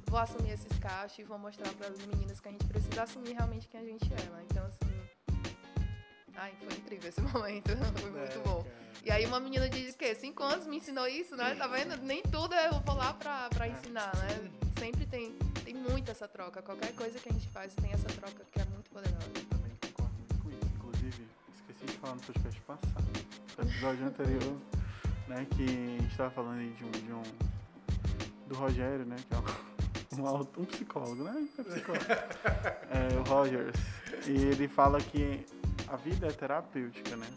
Speaker 3: vou assumir esses cachos e vou mostrar para as meninas que a gente precisa assumir realmente quem a gente é, né? Então, assim. Ai, foi incrível esse momento. Foi muito
Speaker 1: É,
Speaker 3: bom.
Speaker 1: cara.
Speaker 3: E aí uma menina de quê? Cinco anos me ensinou isso, né? Tá vendo? Nem tudo eu vou lá pra, pra ensinar, né? Sempre tem, tem muito essa troca. Qualquer coisa que a gente faz tem essa troca que é muito poderosa.
Speaker 2: Também concordo muito com isso. Inclusive, esqueci de falar no podcast passado, no episódio anterior, né, que a gente tava falando aí de um, de um do Rogério, né, que é um, um, um psicólogo, né, é psicólogo, é, o Rogers, e ele fala que a vida é terapêutica, né,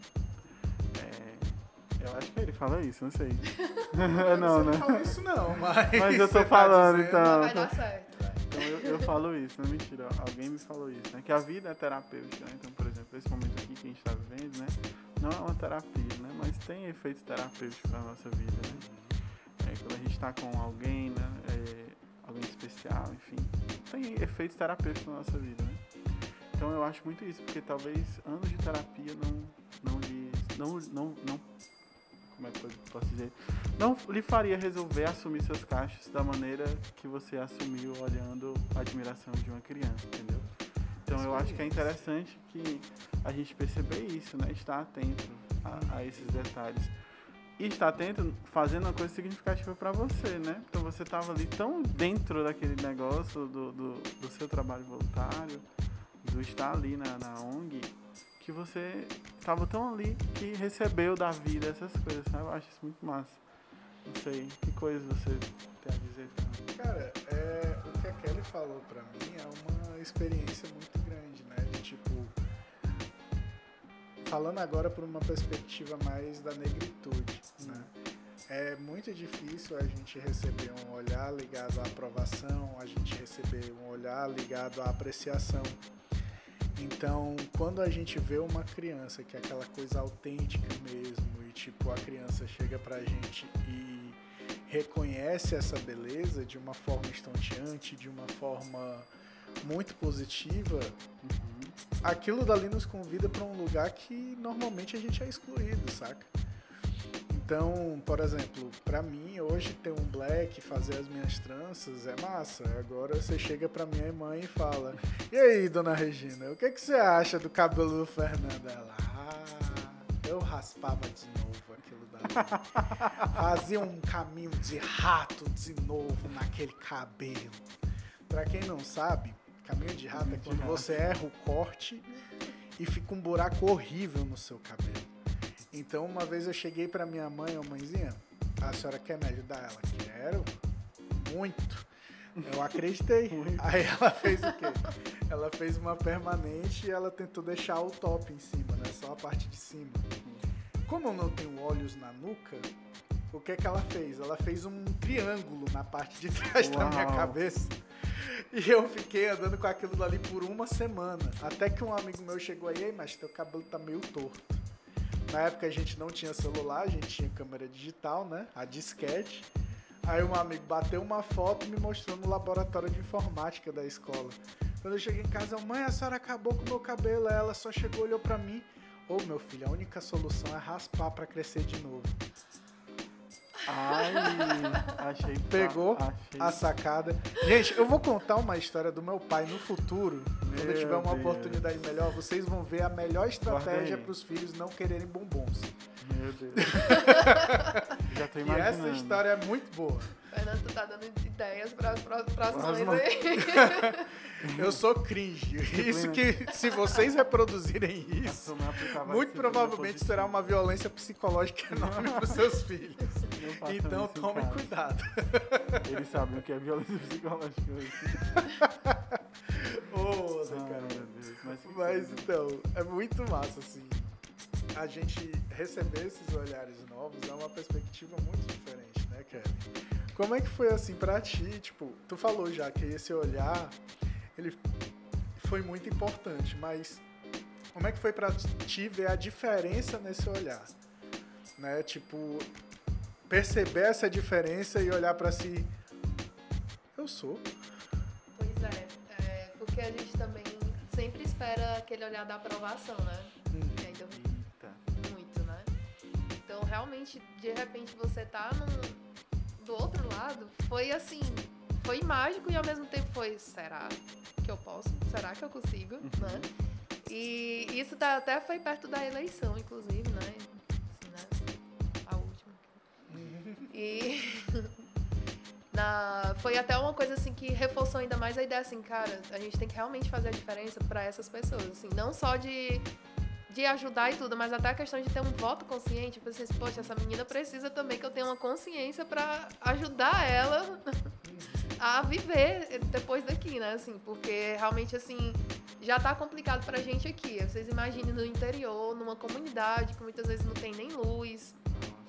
Speaker 2: é, eu acho que ele fala isso, não sei. É não,
Speaker 1: Você
Speaker 2: né?
Speaker 1: fala isso não, mas...
Speaker 2: Mas eu tô
Speaker 1: tá
Speaker 2: falando,
Speaker 1: dizendo-
Speaker 2: então.
Speaker 3: Vai dar certo. vai.
Speaker 2: Então eu, eu falo isso, não é mentira. Alguém me falou isso, né? Que a vida é terapêutica, né? Então, por exemplo, esse momento aqui que a gente tá vivendo, né? Não é uma terapia, né? Mas tem efeitos terapêuticos na nossa vida, né? É, quando a gente tá com alguém, né? É, alguém especial, enfim. Tem efeitos terapêuticos na nossa vida, né? Então eu acho muito isso, porque talvez anos de terapia não, não lhe. Não, não, não, como é que eu posso dizer? Não lhe faria resolver assumir seus cachos da maneira que você assumiu olhando a admiração de uma criança, entendeu? Então eu acho que é interessante que a gente perceber isso, né? Estar atento a, a esses detalhes. E estar atento fazendo uma coisa significativa para você, né? Então você estava ali tão dentro daquele negócio do, do, do, seu trabalho voluntário, do estar ali na, na ONG, que você estava tão ali que recebeu da vida essas coisas? Eu acho isso muito massa. Não sei, que coisas você tem a dizer?
Speaker 1: Cara, é, o que a Kelly falou para mim é uma experiência muito grande, né? De tipo, falando agora por uma perspectiva mais da negritude, né? É muito difícil a gente receber um olhar ligado à aprovação, a gente receber um olhar ligado à apreciação. Então, quando a gente vê uma criança que é aquela coisa autêntica mesmo, e tipo, a criança chega pra gente e reconhece essa beleza de uma forma estonteante, de uma forma muito positiva, uhum. aquilo dali nos convida para um lugar que normalmente a gente é excluído, saca? Então, por exemplo, para mim hoje ter um black, fazer as minhas tranças é massa. Agora você chega para minha mãe e fala: "E aí, dona Regina, o que que você acha do cabelo do Fernando?" Ela: "Ah, eu raspava de novo aquilo dali. Fazia um caminho de rato de novo naquele cabelo." Para quem não sabe, Caminho de rato é quando você erra o corte e fica um buraco horrível no seu cabelo. Então, uma vez eu cheguei para minha mãe, ô mãezinha, a senhora quer me ajudar? Ela, quero, muito. Eu acreditei. Aí ela fez o quê? Ela fez uma permanente e ela tentou deixar o top em cima, né? Só a parte de cima. Como eu não tenho olhos na nuca, o que é que ela fez? Ela fez um triângulo na parte de trás Uau. da minha cabeça. E eu fiquei andando com aquilo ali por uma semana. Até que um amigo meu chegou aí, mas teu cabelo tá meio torto. Na época a gente não tinha celular, a gente tinha câmera digital, né? A disquete. Aí um amigo bateu uma foto e me mostrou no laboratório de informática da escola. Quando eu cheguei em casa, eu, mãe, a senhora acabou com o meu cabelo. Aí ela só chegou, olhou pra mim. Ô, oh, meu filho, a única solução é raspar para crescer de novo.
Speaker 2: Ai, achei.
Speaker 1: Pegou achei. a sacada. Gente, eu vou contar uma história do meu pai no futuro. Meu quando eu tiver uma Deus. oportunidade melhor, vocês vão ver a melhor estratégia para os filhos não quererem bombons.
Speaker 2: Meu Deus. Já tô imaginando.
Speaker 1: E essa história é muito boa.
Speaker 3: Fernando, tu tá dando ideias para as próximas aí.
Speaker 1: Eu sou cringe. Isso que, se vocês reproduzirem isso, muito provavelmente será uma violência psicológica enorme para os seus filhos. Então tome cuidado.
Speaker 2: Eles sabem o que é violência psicológica hoje.
Speaker 1: Ô, oh, cara. Mas, mas então, é muito massa, assim. A gente receber esses olhares novos é uma perspectiva muito diferente, né, Kevin? Como é que foi assim para ti? Tipo, tu falou já que esse olhar ele foi muito importante, mas como é que foi para ti ver a diferença nesse olhar? Né? Tipo, perceber essa diferença e olhar para si. Eu sou.
Speaker 3: Pois é, é, porque a gente também sempre espera aquele olhar da aprovação, né? Hum. Então, muito, né? Então, realmente, de repente, você tá num, do outro lado, foi assim, foi mágico e ao mesmo tempo foi, será que eu posso? Será que eu consigo? Uhum. Né? E isso tá, até foi perto da eleição, inclusive, né? Assim, né? A última. E na, foi até uma coisa assim que reforçou ainda mais a ideia assim, cara, a gente tem que realmente fazer a diferença para essas pessoas, assim, não só de de ajudar e tudo, mas até a questão de ter um voto consciente, você assim, poxa, essa menina precisa também que eu tenha uma consciência para ajudar ela a viver depois daqui, né? Assim, porque realmente assim já tá complicado pra gente aqui. Vocês imaginem no interior, numa comunidade que muitas vezes não tem nem luz,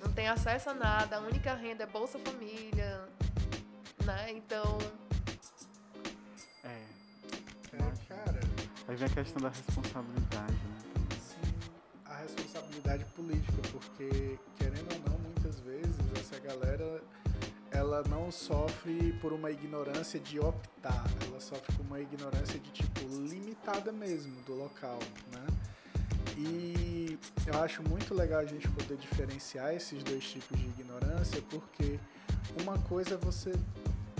Speaker 3: não tem acesso a nada, a única renda é Bolsa Família, né? Então.
Speaker 2: É.
Speaker 1: É, cara.
Speaker 2: Aí vem a questão da responsabilidade, né?
Speaker 1: Responsabilidade política, porque, querendo ou não, muitas vezes essa galera ela não sofre por uma ignorância de optar, ela sofre por uma ignorância de tipo limitada mesmo do local, né? E eu acho muito legal a gente poder diferenciar esses dois tipos de ignorância, porque uma coisa é você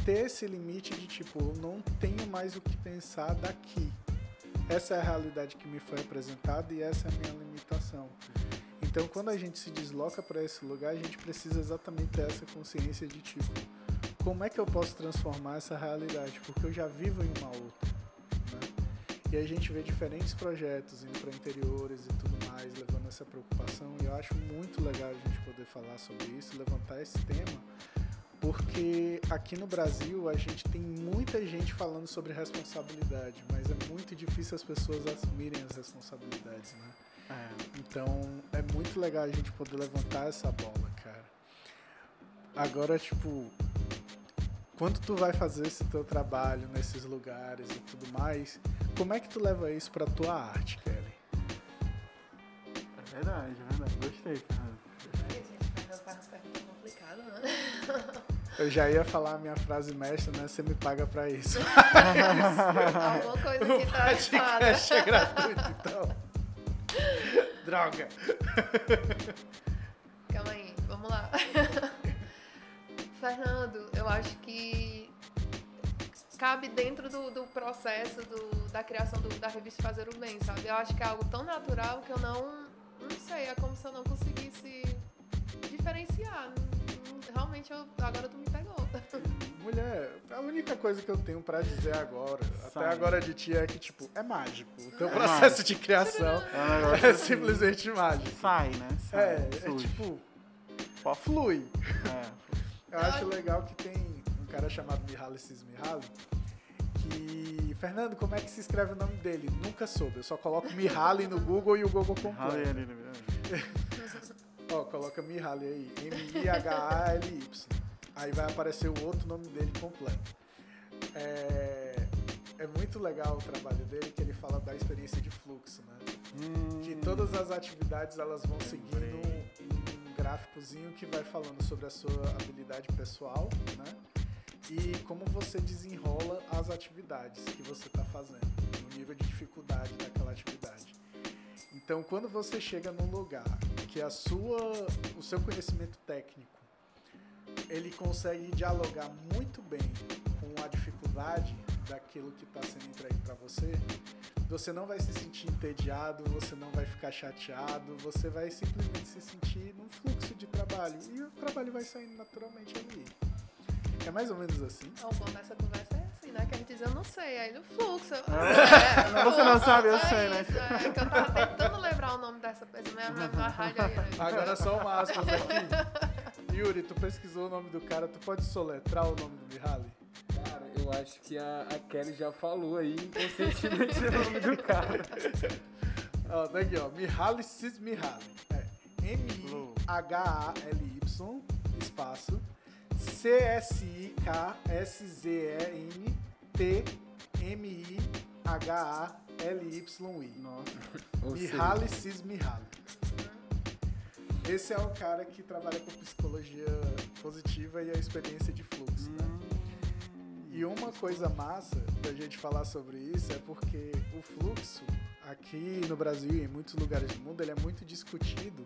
Speaker 1: ter esse limite de tipo, eu não tenho mais o que pensar daqui. Essa é a realidade que me foi apresentada e essa é a minha limitação. Então, quando a gente se desloca para esse lugar, a gente precisa exatamente ter essa consciência de tipo, como é que eu posso transformar essa realidade? Porque eu já vivo em uma outra. Né? E a gente vê diferentes projetos indo para interiores e tudo mais, levando essa preocupação. E eu acho muito legal a gente poder falar sobre isso, levantar esse tema, porque aqui no Brasil a gente tem muita gente falando sobre responsabilidade, mas é muito difícil as pessoas assumirem as responsabilidades, né?
Speaker 2: É.
Speaker 1: Então é muito legal a gente poder levantar essa bola, cara. Agora, tipo, quando tu vai fazer esse teu trabalho nesses lugares e tudo mais, como é que tu leva isso pra tua arte, Kelly?
Speaker 2: É verdade, é verdade. Gostei.
Speaker 3: Ai, gente, Fernando faz umas perguntas complicadas, né?
Speaker 1: Eu já ia falar a minha frase mestra, né? Você me paga pra isso.
Speaker 3: Alguma coisa que tá errada.
Speaker 1: podcast é gratuito, então. Droga.
Speaker 3: Calma aí, vamos lá. Fernando, eu acho que cabe dentro do, do processo do- da criação do- da revista Fazer o Bem, sabe? Eu acho que é algo tão natural que eu não, não sei, é como se eu não conseguisse diferenciar. Não- Realmente, eu, agora tu me pegou.
Speaker 1: Mulher, a única coisa que eu tenho pra dizer agora, até
Speaker 2: Sai.
Speaker 1: agora de ti, é que, tipo, é mágico. O teu
Speaker 2: É
Speaker 1: processo
Speaker 2: mágico.
Speaker 1: de criação
Speaker 2: É
Speaker 1: é
Speaker 2: assim,
Speaker 1: simplesmente mágico.
Speaker 2: Sai, né? Sai,
Speaker 1: É, é tipo, flui.
Speaker 2: É.
Speaker 1: Eu acho legal que tem um cara chamado Mihaly Csikszentmihalyi que... Fernando, como é que se escreve o nome dele? Nunca soube. Eu só coloco Mihaly no Google e o Google completa. Ó, coloca Mihaly aí. M-I-H-A-L-Y. Aí vai aparecer o outro nome dele completo. É... é muito legal o trabalho dele, que ele fala da experiência de fluxo, né?
Speaker 2: Hum,
Speaker 1: Que todas as atividades elas vão seguindo um, um gráficozinho que vai falando sobre a sua habilidade pessoal, né? E como você desenrola as atividades que você está fazendo, no nível de dificuldade daquela atividade. Então, quando você chega num lugar que a sua, o seu conhecimento técnico, ele consegue dialogar muito bem com a dificuldade daquilo que está sendo entregue para você, você não vai se sentir entediado, você não vai ficar chateado, você vai simplesmente se sentir num fluxo de trabalho e o trabalho vai saindo naturalmente ali. É mais ou menos assim.
Speaker 3: O bom dessa conversa é né? Que a gente diz, eu não sei, aí no fluxo. eu-
Speaker 2: É.
Speaker 3: É,
Speaker 2: Você não sabe, eu
Speaker 3: é
Speaker 2: sei, né?
Speaker 3: isso, É, que eu tava tentando lembrar o nome dessa pessoa, minha, minha, minha rádio aí. né?
Speaker 1: Agora só uma aspas aqui. Yuri, tu pesquisou o nome do cara, tu pode soletrar o nome do Mihaly?
Speaker 4: Cara, eu acho que a, a Kelly já falou aí inconscientemente o nome do cara.
Speaker 1: Ó, daqui ó, Mihaly Csikszentmihalyi. É M-I-H-A-L-Y, espaço, C-S-I-K-S-Z-E-N-T-M-I-H-A-L-Y-I.
Speaker 2: Nossa.
Speaker 1: Mihaly Csikszentmihalyi. Esse é o cara que trabalha com psicologia positiva e a experiência de fluxo, né?
Speaker 2: Hum,
Speaker 1: E uma coisa massa da gente falar sobre isso é porque o fluxo aqui no Brasil e em muitos lugares do mundo ele é muito discutido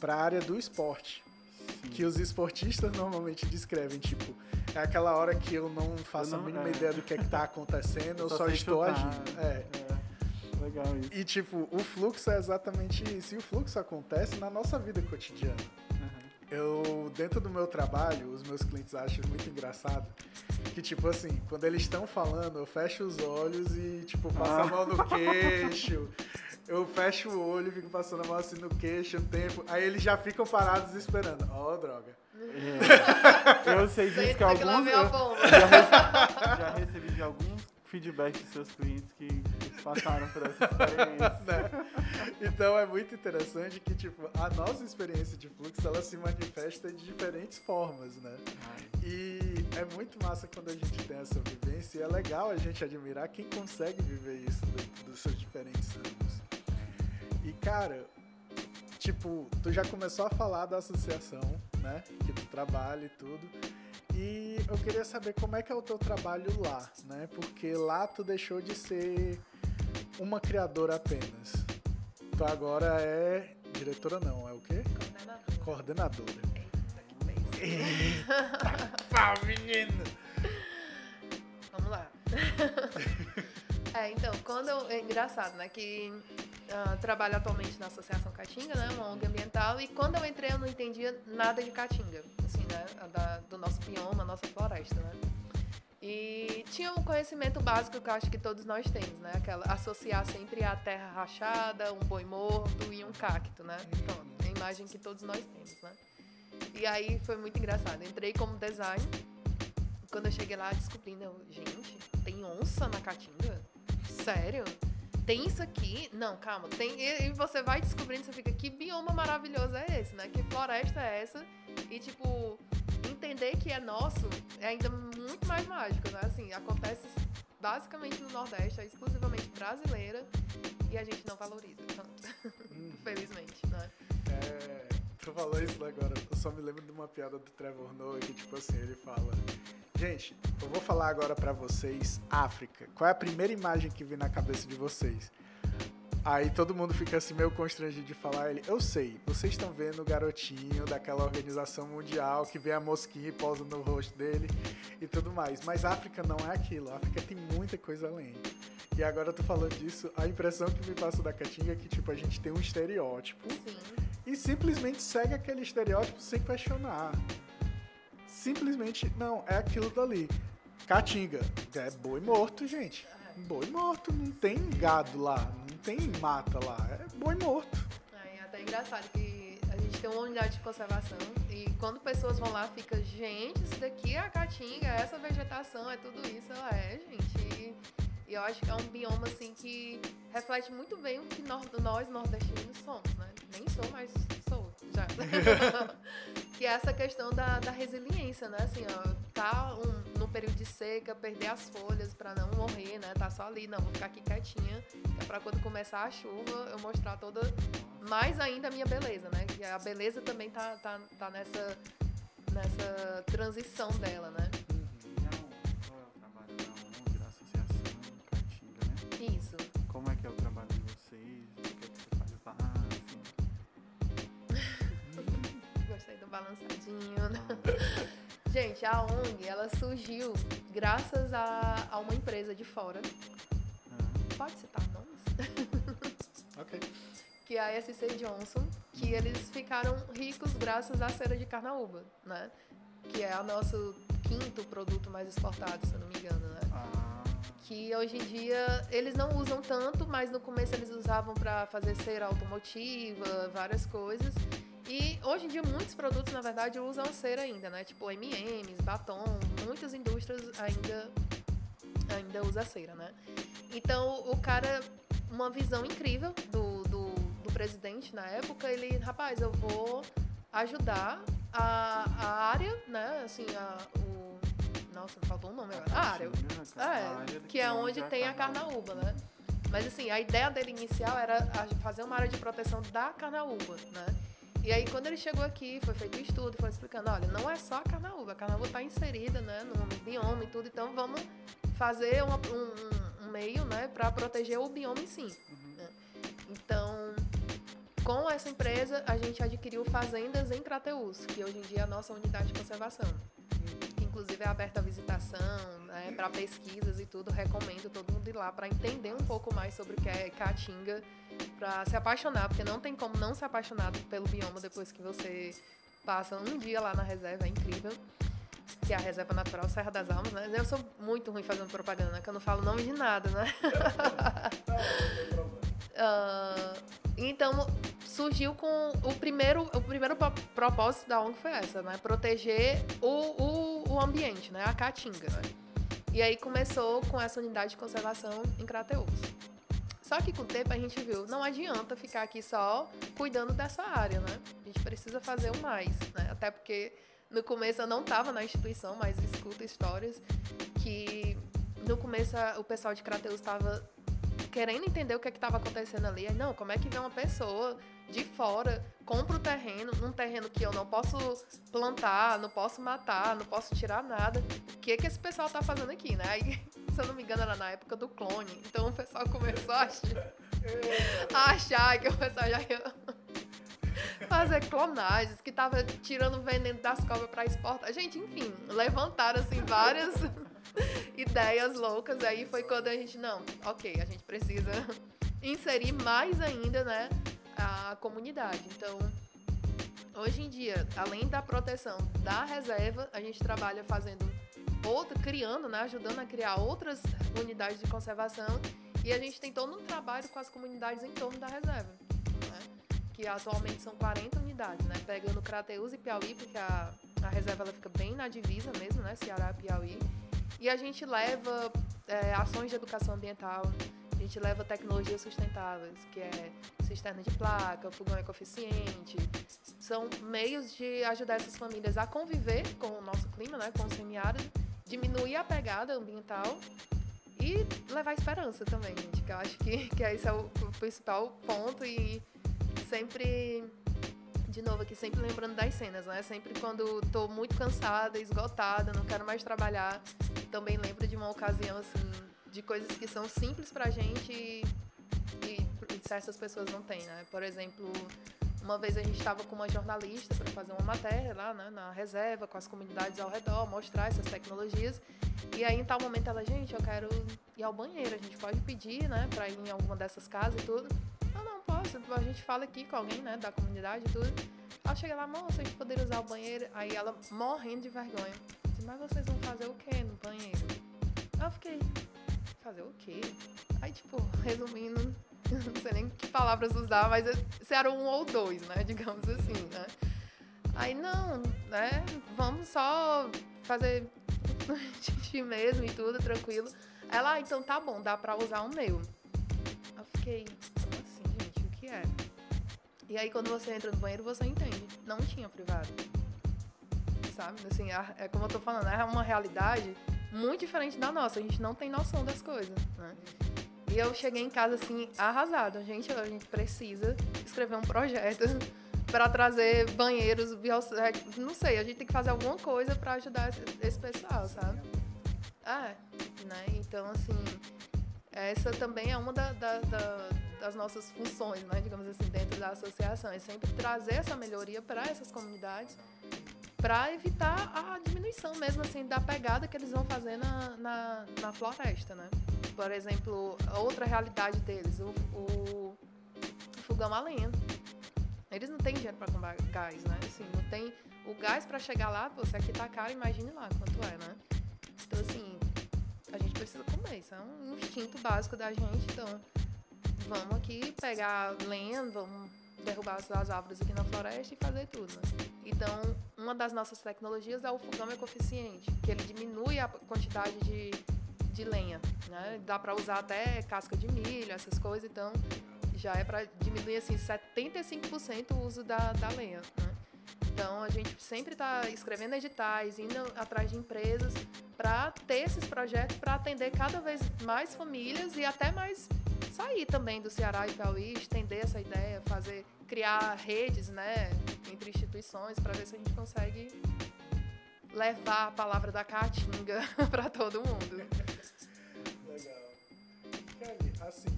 Speaker 1: para a área do esporte. Que os esportistas normalmente descrevem tipo é aquela hora que eu não faço
Speaker 2: Eu não-
Speaker 1: a mínima
Speaker 2: é.
Speaker 1: ideia do que é que tá acontecendo, eu, só,
Speaker 2: sei
Speaker 1: estou
Speaker 2: chutar.
Speaker 1: agindo. É.
Speaker 2: É. Legal isso.
Speaker 1: E tipo, o fluxo é exatamente isso. E o fluxo acontece na nossa vida cotidiana.
Speaker 2: Uhum.
Speaker 1: Eu, dentro do meu trabalho, os meus clientes acham muito engraçado que, tipo assim, quando eles estão falando, eu fecho os olhos e, tipo, passo a
Speaker 2: Ah.
Speaker 1: mão no queixo. Eu fecho o olho e fico passando a mão assim no queixo um tempo. Aí eles já ficam parados esperando. Ó, droga.
Speaker 2: É. Eu sei disso que alguns. Eu já, recebi, já recebi de alguns feedbacks dos seus clientes que que passaram por essa experiência.
Speaker 1: né? Então é muito interessante que, tipo, a nossa experiência de fluxo, ela se manifesta de diferentes formas, né? E é muito massa quando a gente tem essa vivência e é legal a gente admirar quem consegue viver isso dentro dos seus diferentes ramos. E cara, tipo, tu já começou a falar da associação, né? Que tu trabalha e tudo. E eu queria saber como é que é o teu trabalho lá, né? Porque lá tu deixou de ser uma criadora apenas. Tu agora é diretora não, é o quê?
Speaker 3: Coordenador.
Speaker 1: Coordenadora.
Speaker 3: Eita, que.
Speaker 1: Eita, pá, menino!
Speaker 3: Vamos lá. é, então, quando eu, é engraçado, né, que ah, trabalho atualmente na Associação Caatinga, né, uma ONG ambiental, e quando eu entrei eu não entendia nada de Caatinga, assim, né, da- do nosso bioma, nossa floresta, né. E tinha um conhecimento básico que eu acho que todos nós temos, né, aquela associar sempre a terra rachada, um boi morto e um cacto, né, pronto, é a imagem que todos nós temos, né. E aí foi muito engraçado, entrei como design, quando eu cheguei lá descobrindo, gente, tem onça na Caatinga? Sério? Tem isso aqui? Não, calma. Tem, e, você vai descobrindo, você fica, que bioma maravilhoso é esse, né? Que floresta é essa? E, tipo, entender que é nosso é ainda muito mais mágico, né? Assim, acontece basicamente no Nordeste, é exclusivamente brasileira e a gente não valoriza tanto, infelizmente, né?
Speaker 1: É, tu falou isso agora, eu só me lembro de uma piada do Trevor Noah que, tipo assim, ele fala: Gente, eu vou falar agora pra vocês África. Qual é a primeira imagem que vem na cabeça de vocês? Aí todo mundo fica assim meio constrangido de falar ele. Eu sei, vocês estão vendo o garotinho daquela organização mundial que vê a mosquinha e pousa no rosto dele e tudo mais. Mas África não é aquilo. África tem muita coisa além. E agora eu tô falando disso, a impressão que me passa da Caatinga é que tipo a gente tem um estereótipo
Speaker 3: Sim.
Speaker 1: e simplesmente segue aquele estereótipo sem questionar. Simplesmente, não, é aquilo dali. Caatinga, é boi morto, gente. Boi morto, não tem gado lá, não tem mata lá, é boi morto.
Speaker 3: Aí é até engraçado que a gente tem uma unidade de conservação e quando pessoas vão lá, fica, gente, isso daqui é a caatinga, essa vegetação, é tudo isso. Ela é, gente. E, e eu acho que é um bioma, assim, que reflete muito bem o que nós, nós nordestinos somos, né? Nem sou, mas sou, já. que é essa questão da, da resiliência, né? Assim, ó, tá um, num período de seca, perder as folhas pra não morrer, né? Tá só ali, não, vou ficar aqui quietinha, que é pra quando começar a chuva eu mostrar toda, mais ainda a minha beleza, né? Que a beleza também tá, tá, tá nessa, nessa transição dela, né?
Speaker 2: Qual é o trabalho da ONG, da Associação Caatinga, né?
Speaker 3: Isso.
Speaker 2: Como é que é o trabalho de vocês?
Speaker 3: Gostei do balançadinho. né? Gente, a ONG, ela surgiu graças a, a uma empresa de fora.
Speaker 2: Ah,
Speaker 3: Pode citar nomes?
Speaker 1: Ok.
Speaker 3: que é a SC Johnson, que eles ficaram ricos graças à cera de carnaúba, né? Que é o nosso quinto produto mais exportado, se eu não me engano, né?
Speaker 2: ah,
Speaker 3: Que hoje em dia eles não usam tanto, mas no começo eles usavam para fazer cera automotiva, várias coisas. E hoje em dia muitos produtos, na verdade, usam cera ainda, né? Tipo M&M's, batom, muitas indústrias ainda ainda usa cera, né? Então o cara, uma visão incrível do, do, do presidente na época, ele, rapaz, eu vou ajudar a, a área, né? Assim, a, o. Nossa, me faltou um nome agora. A área.
Speaker 2: A
Speaker 3: É, que é onde tem a carnaúba, né? Mas assim, a ideia dele inicial era fazer uma área de proteção da carnaúba, né? E aí quando ele chegou aqui, foi feito um estudo, foi explicando, olha, não é só a carnaúba, a carnaúba está inserida, né, no bioma e tudo, então vamos fazer uma- um, um- meio, né, para proteger o bioma em si. né? Então, com essa empresa, a gente adquiriu fazendas em Crateús, que hoje em dia é a nossa unidade de conservação que inclusive é aberta à visitação, né, para pesquisas e tudo. Recomendo todo mundo ir lá para entender um pouco mais sobre o que é Caatinga, para se apaixonar, porque não tem como não se apaixonar pelo bioma depois que você passa um dia lá na reserva, é incrível. Que é a Reserva Natural Serra das Almas, né? Eu sou muito ruim fazendo propaganda, né? Que eu não falo nome de nada, né? Ah, então surgiu com o primeiro o primeiro pro- propósito da ONG foi essa, né? Proteger o, o, o ambiente, né? A caatinga. né? E aí começou com essa unidade de conservação em Crateús. Só que com o tempo a gente viu, não adianta ficar aqui só cuidando dessa área, né? A gente precisa fazer o mais, né? Até porque no começo eu não estava na instituição, mas escuto histórias que no começo o pessoal de Crateus estava querendo entender o que é estava acontecendo ali. Aí, não, como é que vem uma pessoa de fora, compra o terreno, num terreno que eu não posso plantar, não posso matar, não posso tirar nada. O que que esse pessoal tá fazendo aqui, né? Se eu não me engano, era na época do clone. Então o pessoal começou a achar, a achar que o pessoal já ia fazer clonagens, que tava tirando veneno das cobras para exportar. Gente, enfim, levantaram assim várias ideias loucas. Aí foi quando a gente, não, ok, a gente precisa inserir mais ainda, né, a comunidade. Então, hoje em dia, além da proteção da reserva, a gente trabalha fazendo outra, criando, né, ajudando a criar outras unidades de conservação. E a gente tem todo um trabalho com as comunidades em torno da reserva, né, que atualmente são 40 unidades, né, pegando Crateus e Piauí, porque a, a reserva ela fica bem na divisa mesmo, né, Ceará e Piauí. E a gente leva é, ações de educação ambiental, a gente leva tecnologias sustentáveis, que é cisterna de placa, fogão ecoeficiente. São meios de ajudar essas famílias a conviver com o nosso clima, né, com o semiárido, diminuir a pegada ambiental e levar esperança também, gente, que eu acho que, que esse é o, principal ponto e sempre de novo aqui, sempre lembrando das cenas, né? Sempre quando tô muito cansada, esgotada, não quero mais trabalhar, também lembro de uma ocasião, assim, de coisas que são simples pra gente e, e certas pessoas não têm, né? Por exemplo, uma vez a gente estava com uma jornalista para fazer uma matéria lá né, na reserva, com as comunidades ao redor, mostrar essas tecnologias. E aí, em tal momento, ela, gente, eu quero ir ao banheiro, a gente pode pedir, né, para ir em alguma dessas casas e tudo. Eu não posso, a gente fala aqui com alguém, né, da comunidade e tudo. Ela chega lá, moça, a gente poderia usar o banheiro. Aí ela, morrendo de vergonha, disse, mas vocês vão fazer o quê no banheiro? Eu fiquei, fazer o quê? Aí, tipo, resumindo, não sei nem que palavras usar, mas se era um ou dois, né? Digamos assim, né? Aí, não, né? Vamos só fazer xixi mesmo e tudo, tranquilo. Ela, ah, então tá bom, dá pra usar o meu. Eu fiquei, como assim, gente? O que é? E aí, quando você entra no banheiro, você entende. Não tinha privado. Sabe? Assim, é como eu tô falando, é uma realidade muito diferente da nossa. A gente não tem noção das coisas, né? E eu cheguei em casa assim, arrasada. Gente, a gente precisa escrever um projeto para trazer banheiros, não sei, a gente tem que fazer alguma coisa para ajudar esse, pessoal, sabe? É, né? Então, assim, essa também é uma da, da, da, das nossas funções, né? Digamos assim, dentro da associação. É sempre trazer essa melhoria para essas comunidades para evitar a diminuição mesmo assim da pegada que eles vão fazer na, na, na floresta, né? Por exemplo, outra realidade deles, o, o, fogão a lenha. Eles não têm dinheiro para comprar gás, né? Assim, não tem o gás para chegar lá, você aqui tá caro, imagine lá quanto é, né? Então assim, a gente precisa comer, isso é um instinto básico da gente, então vamos aqui pegar lenha, vamos derrubar as árvores aqui na floresta e fazer tudo. Né? Então, uma das nossas tecnologias é o fogão ecoeficiente, que ele diminui a quantidade de, de lenha. Né? Dá para usar até casca de milho, essas coisas, então já é para diminuir assim 75% o uso da, da lenha. Né? Então a gente sempre está escrevendo editais, indo atrás de empresas para ter esses projetos para atender cada vez mais famílias e até mais sair também do Ceará e Piauí, estender essa ideia, fazer, criar redes, né, entre instituições para ver se a gente consegue levar a palavra da caatinga para todo mundo.
Speaker 1: Legal. Kelly, assim,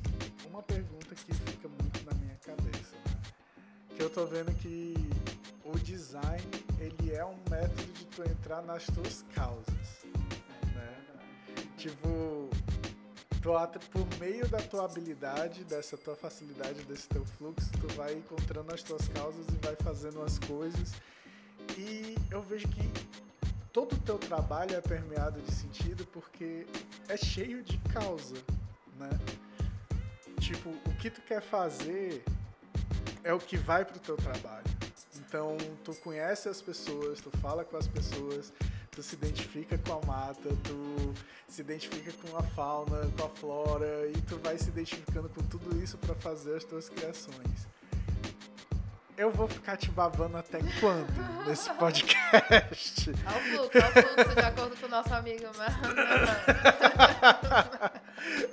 Speaker 1: uma pergunta que fica muito na minha cabeça, né? que eu tô vendo que o design ele é um método de tu entrar nas tuas causas, né? Tipo, por meio da tua habilidade, dessa tua facilidade, desse teu fluxo, tu vai encontrando as tuas causas e vai fazendo as coisas. E eu vejo que todo o teu trabalho é permeado de sentido porque é cheio de causa, né? Tipo, o que tu quer fazer é o que vai pro teu trabalho. Então, tu conhece as pessoas, tu fala com as pessoas, tu se identifica com a mata, tu se identifica com a fauna, com a flora e tu vai se identificando com tudo isso para fazer as tuas criações. Eu vou ficar te babando até quando nesse podcast?
Speaker 3: Ao fluxo, ao fluxo, de acordo com o nosso amigo.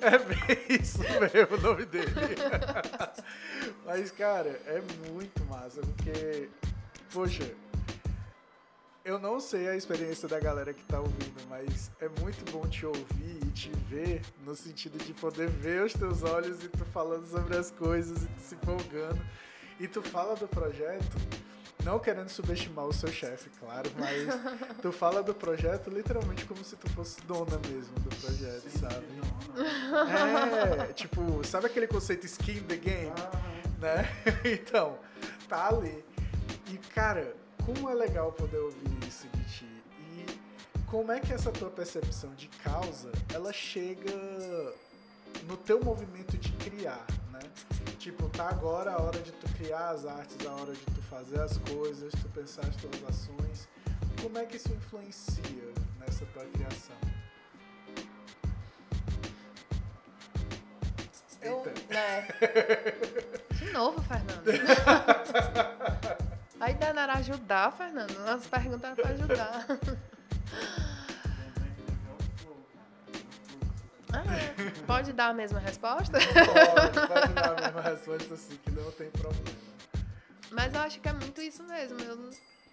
Speaker 1: É bem isso mesmo o nome dele. Mas, cara, é muito massa, porque, poxa, eu não sei a experiência da galera que tá ouvindo, mas é muito bom te ouvir e te ver no sentido de poder ver os teus olhos e tu falando sobre as coisas e tu se empolgando. E tu fala do projeto, não querendo subestimar o seu chefe, claro, mas tu fala do projeto literalmente como se tu fosse dona mesmo do projeto, sabe? É, tipo, sabe aquele conceito skin the game? Né? Então, tá ali. E, cara, como é legal poder ouvir isso de ti. E como é que essa tua percepção de causa, ela chega no teu movimento de criar, né? Tipo, tá agora a hora de tu criar as artes, a hora de tu fazer as coisas, tu pensar as tuas ações. Como é que isso influencia nessa tua criação?
Speaker 3: Eu,
Speaker 1: Eita.
Speaker 3: né? De novo, Fernando. A ideia não era ajudar, Fernando. As perguntas pra ajudar. Ah, pode dar a mesma resposta?
Speaker 1: Pode, pode dar a mesma resposta assim, que não tem problema.
Speaker 3: Mas eu acho que é muito isso mesmo. Eu,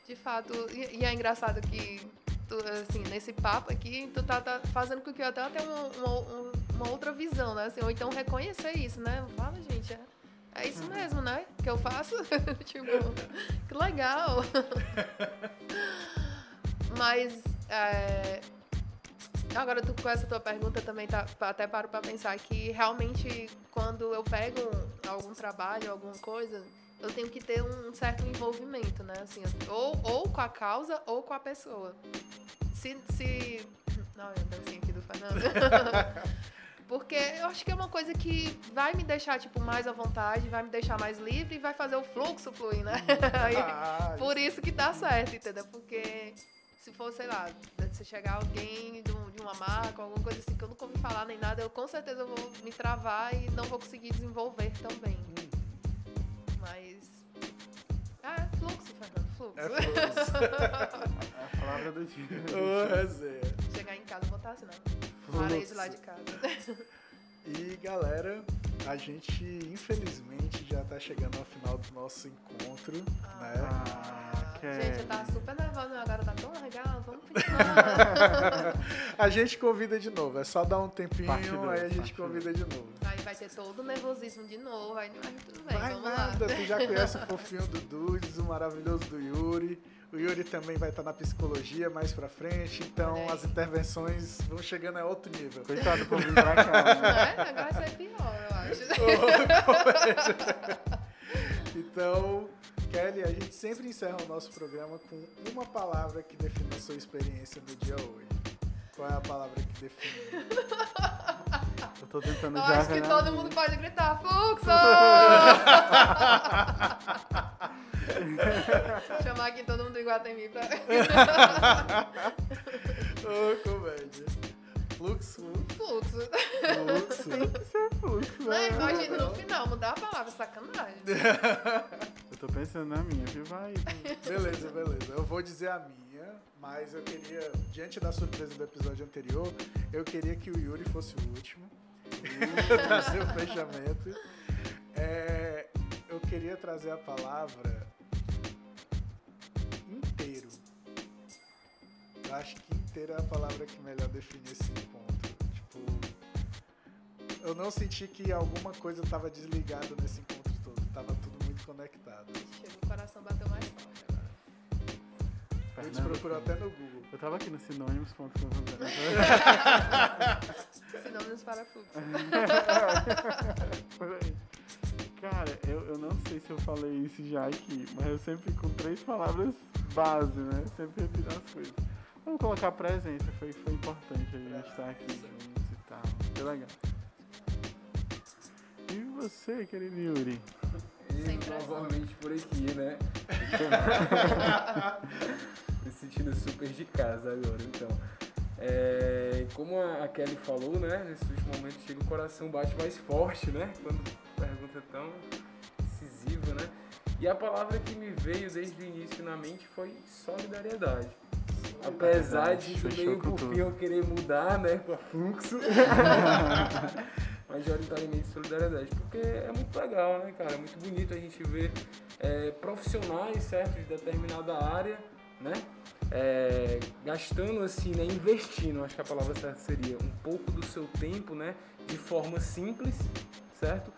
Speaker 3: de fato, e, e é engraçado que, tu, assim, nesse papo aqui, tu tá, tá fazendo com que eu até tenha uma, uma, uma outra visão, né? Assim, ou então reconhecer isso, né? Fala, gente, é, é isso mesmo, né? Que eu faço. tipo, que legal. Mas, é, agora tu, com essa tua pergunta também tá, até paro pra pensar que realmente quando eu pego algum trabalho, alguma coisa, eu tenho que ter um certo envolvimento, né? Assim, ou, ou com a causa ou com a pessoa. Se. se... Não, eu dancinha aqui do Fernando. Porque eu acho que é uma coisa que vai me deixar, tipo, mais à vontade, vai me deixar mais livre e vai fazer o fluxo fluir, né? Aí,
Speaker 1: Ah,
Speaker 3: por isso que dá certo, entendeu? Porque se for, sei lá, se chegar alguém de, um- de uma marca, alguma coisa assim que eu nunca ouvi falar nem nada, eu com certeza vou me travar e não vou conseguir desenvolver também. Mas. Ah, é fluxo, Fernando, fluxo.
Speaker 1: É fluxo.
Speaker 2: É a palavra do dia.
Speaker 3: Chegar em casa e botar assim, não. Parede lá de casa.
Speaker 1: E galera, a gente infelizmente já tá chegando ao final do nosso encontro, né?
Speaker 2: Ah,
Speaker 3: Gente, eu tava super nervosa, agora tá tão legal, vamos continuar.
Speaker 1: A gente convida de novo, é só dar um tempinho,
Speaker 2: dois,
Speaker 1: aí a gente convida de novo.
Speaker 3: Aí vai ter todo o nervosismo de novo, aí mas tudo bem,
Speaker 1: Vai
Speaker 3: vamos
Speaker 1: nada,
Speaker 3: lá.
Speaker 1: tu já conhece o fofinho do Dudes, o maravilhoso do Yuri. O Yuri também vai estar na psicologia mais pra frente, então as intervenções vão chegando a outro nível.
Speaker 2: Coitado por vir pra cá.
Speaker 3: Não
Speaker 2: Né?
Speaker 3: é? Agora ser pior, eu acho.
Speaker 1: então, Kelly, a gente sempre encerra o nosso programa com uma palavra que define a sua experiência no dia hoje. Qual é a palavra que define?
Speaker 2: Eu tô tentando
Speaker 3: Eu
Speaker 2: já.
Speaker 3: acho que
Speaker 2: né?
Speaker 3: todo mundo pode gritar, fluxo! Chamar aqui todo mundo do Iguatemi pra...
Speaker 1: Ô, comédia. Fluxo.
Speaker 3: Fluxo.
Speaker 1: Fluxo.
Speaker 2: Isso é fluxo,
Speaker 3: Não,
Speaker 2: né?
Speaker 3: imagina no final, mudar a palavra, sacanagem.
Speaker 2: Eu tô pensando na minha, viu? Vai.
Speaker 1: Beleza, beleza. Eu vou dizer a minha, mas eu queria, diante da surpresa do episódio anterior, eu queria que o Yuri fosse o último. Trazer o fechamento. É, eu queria trazer a palavra Eu acho que inteiro é a palavra que melhor define esse encontro. Tipo, eu não senti que alguma coisa estava desligada nesse encontro todo. Tava tudo muito conectado.
Speaker 3: Chega, o coração bateu mais forte agora.
Speaker 1: A gente procurou até no Google.
Speaker 2: Eu tava aqui no sinônimos.com.
Speaker 3: Sinônimos para fluxo.
Speaker 2: Cara, eu, eu não sei se eu falei isso já aqui, mas eu sempre com três palavras base, né? Sempre repito as coisas. Vamos colocar presença, foi, foi importante a gente estar aqui juntos e tal. Foi legal. E você, querido Yuri?
Speaker 4: E novamente por aqui, né? Me sentindo super de casa agora, então. É, como a a Kelly falou, né? Nesse último momento chega o coração bate mais forte, né? Quando a pergunta é tão decisiva, né? E a palavra que me veio desde o início na mente foi solidariedade. Apesar de do meio
Speaker 2: tudo.
Speaker 4: fim eu querer mudar, né, para fluxo. Majoritariamente solidariedade, porque é muito legal, né, cara? É muito bonito a gente ver é, profissionais, certo, de determinada área, né? É, gastando assim, né, investindo, acho que a palavra certa seria um pouco do seu tempo, né, de forma simples, certo?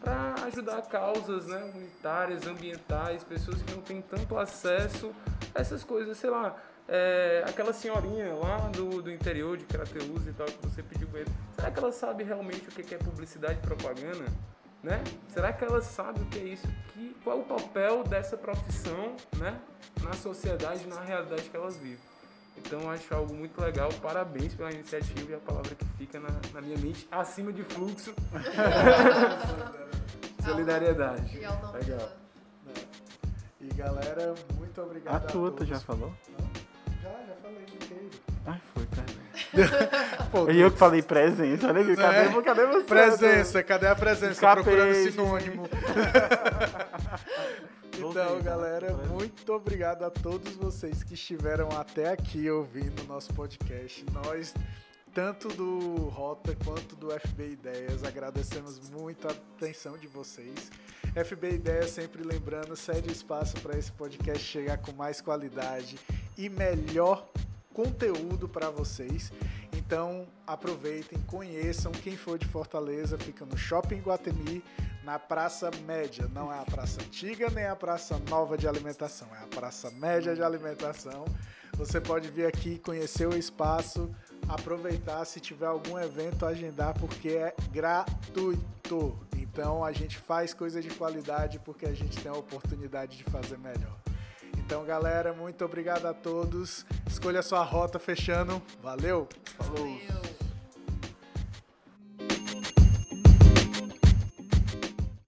Speaker 4: Para ajudar causas, né, humanitárias, ambientais, pessoas que não têm tanto acesso a essas coisas, sei lá, é, aquela senhorinha lá do, do interior de Crateus e tal que você pediu banheiro, será que ela sabe realmente o que é publicidade e propaganda? Né? Será que ela sabe o que é isso? Que, qual é o papel dessa profissão né? na sociedade, na realidade que elas vivem? Então eu acho algo muito legal. Parabéns pela iniciativa e a palavra que fica na, na minha mente, acima de fluxo. Solidariedade.
Speaker 3: E nome
Speaker 4: Legal.
Speaker 1: E galera, muito obrigado
Speaker 2: A
Speaker 1: a,
Speaker 2: tua, tu
Speaker 1: todos.
Speaker 2: já falou?
Speaker 1: Já, já falei inteiro.
Speaker 2: Ai, foi, cara.
Speaker 1: Pô,
Speaker 2: E eu que falei presença, olha aqui, cadê,
Speaker 1: É.
Speaker 2: cadê você?
Speaker 1: Presença, cadê a presença?
Speaker 2: Escapei,
Speaker 1: Procurando sinônimo. Então, galera, muito obrigado a todos vocês que estiveram até aqui ouvindo o nosso podcast. Nós, tanto do Rota quanto do FB Ideias, agradecemos muito a atenção de vocês. FB Ideias, sempre lembrando, cede espaço para esse podcast chegar com mais qualidade e melhor conteúdo para vocês. Então, aproveitem, conheçam. Quem for de Fortaleza, fica no Shopping Guatemi, na Praça Média. Não é a Praça Antiga nem a Praça Nova de Alimentação, é a Praça Média de Alimentação. Você pode vir aqui conhecer o espaço, aproveitar se tiver algum evento, agendar, porque é gratuito. Então a gente faz coisa de qualidade porque a gente tem a oportunidade de fazer melhor. Então, galera, muito obrigado a todos. Escolha a sua rota fechando. Valeu!
Speaker 2: Falou.
Speaker 3: Valeu.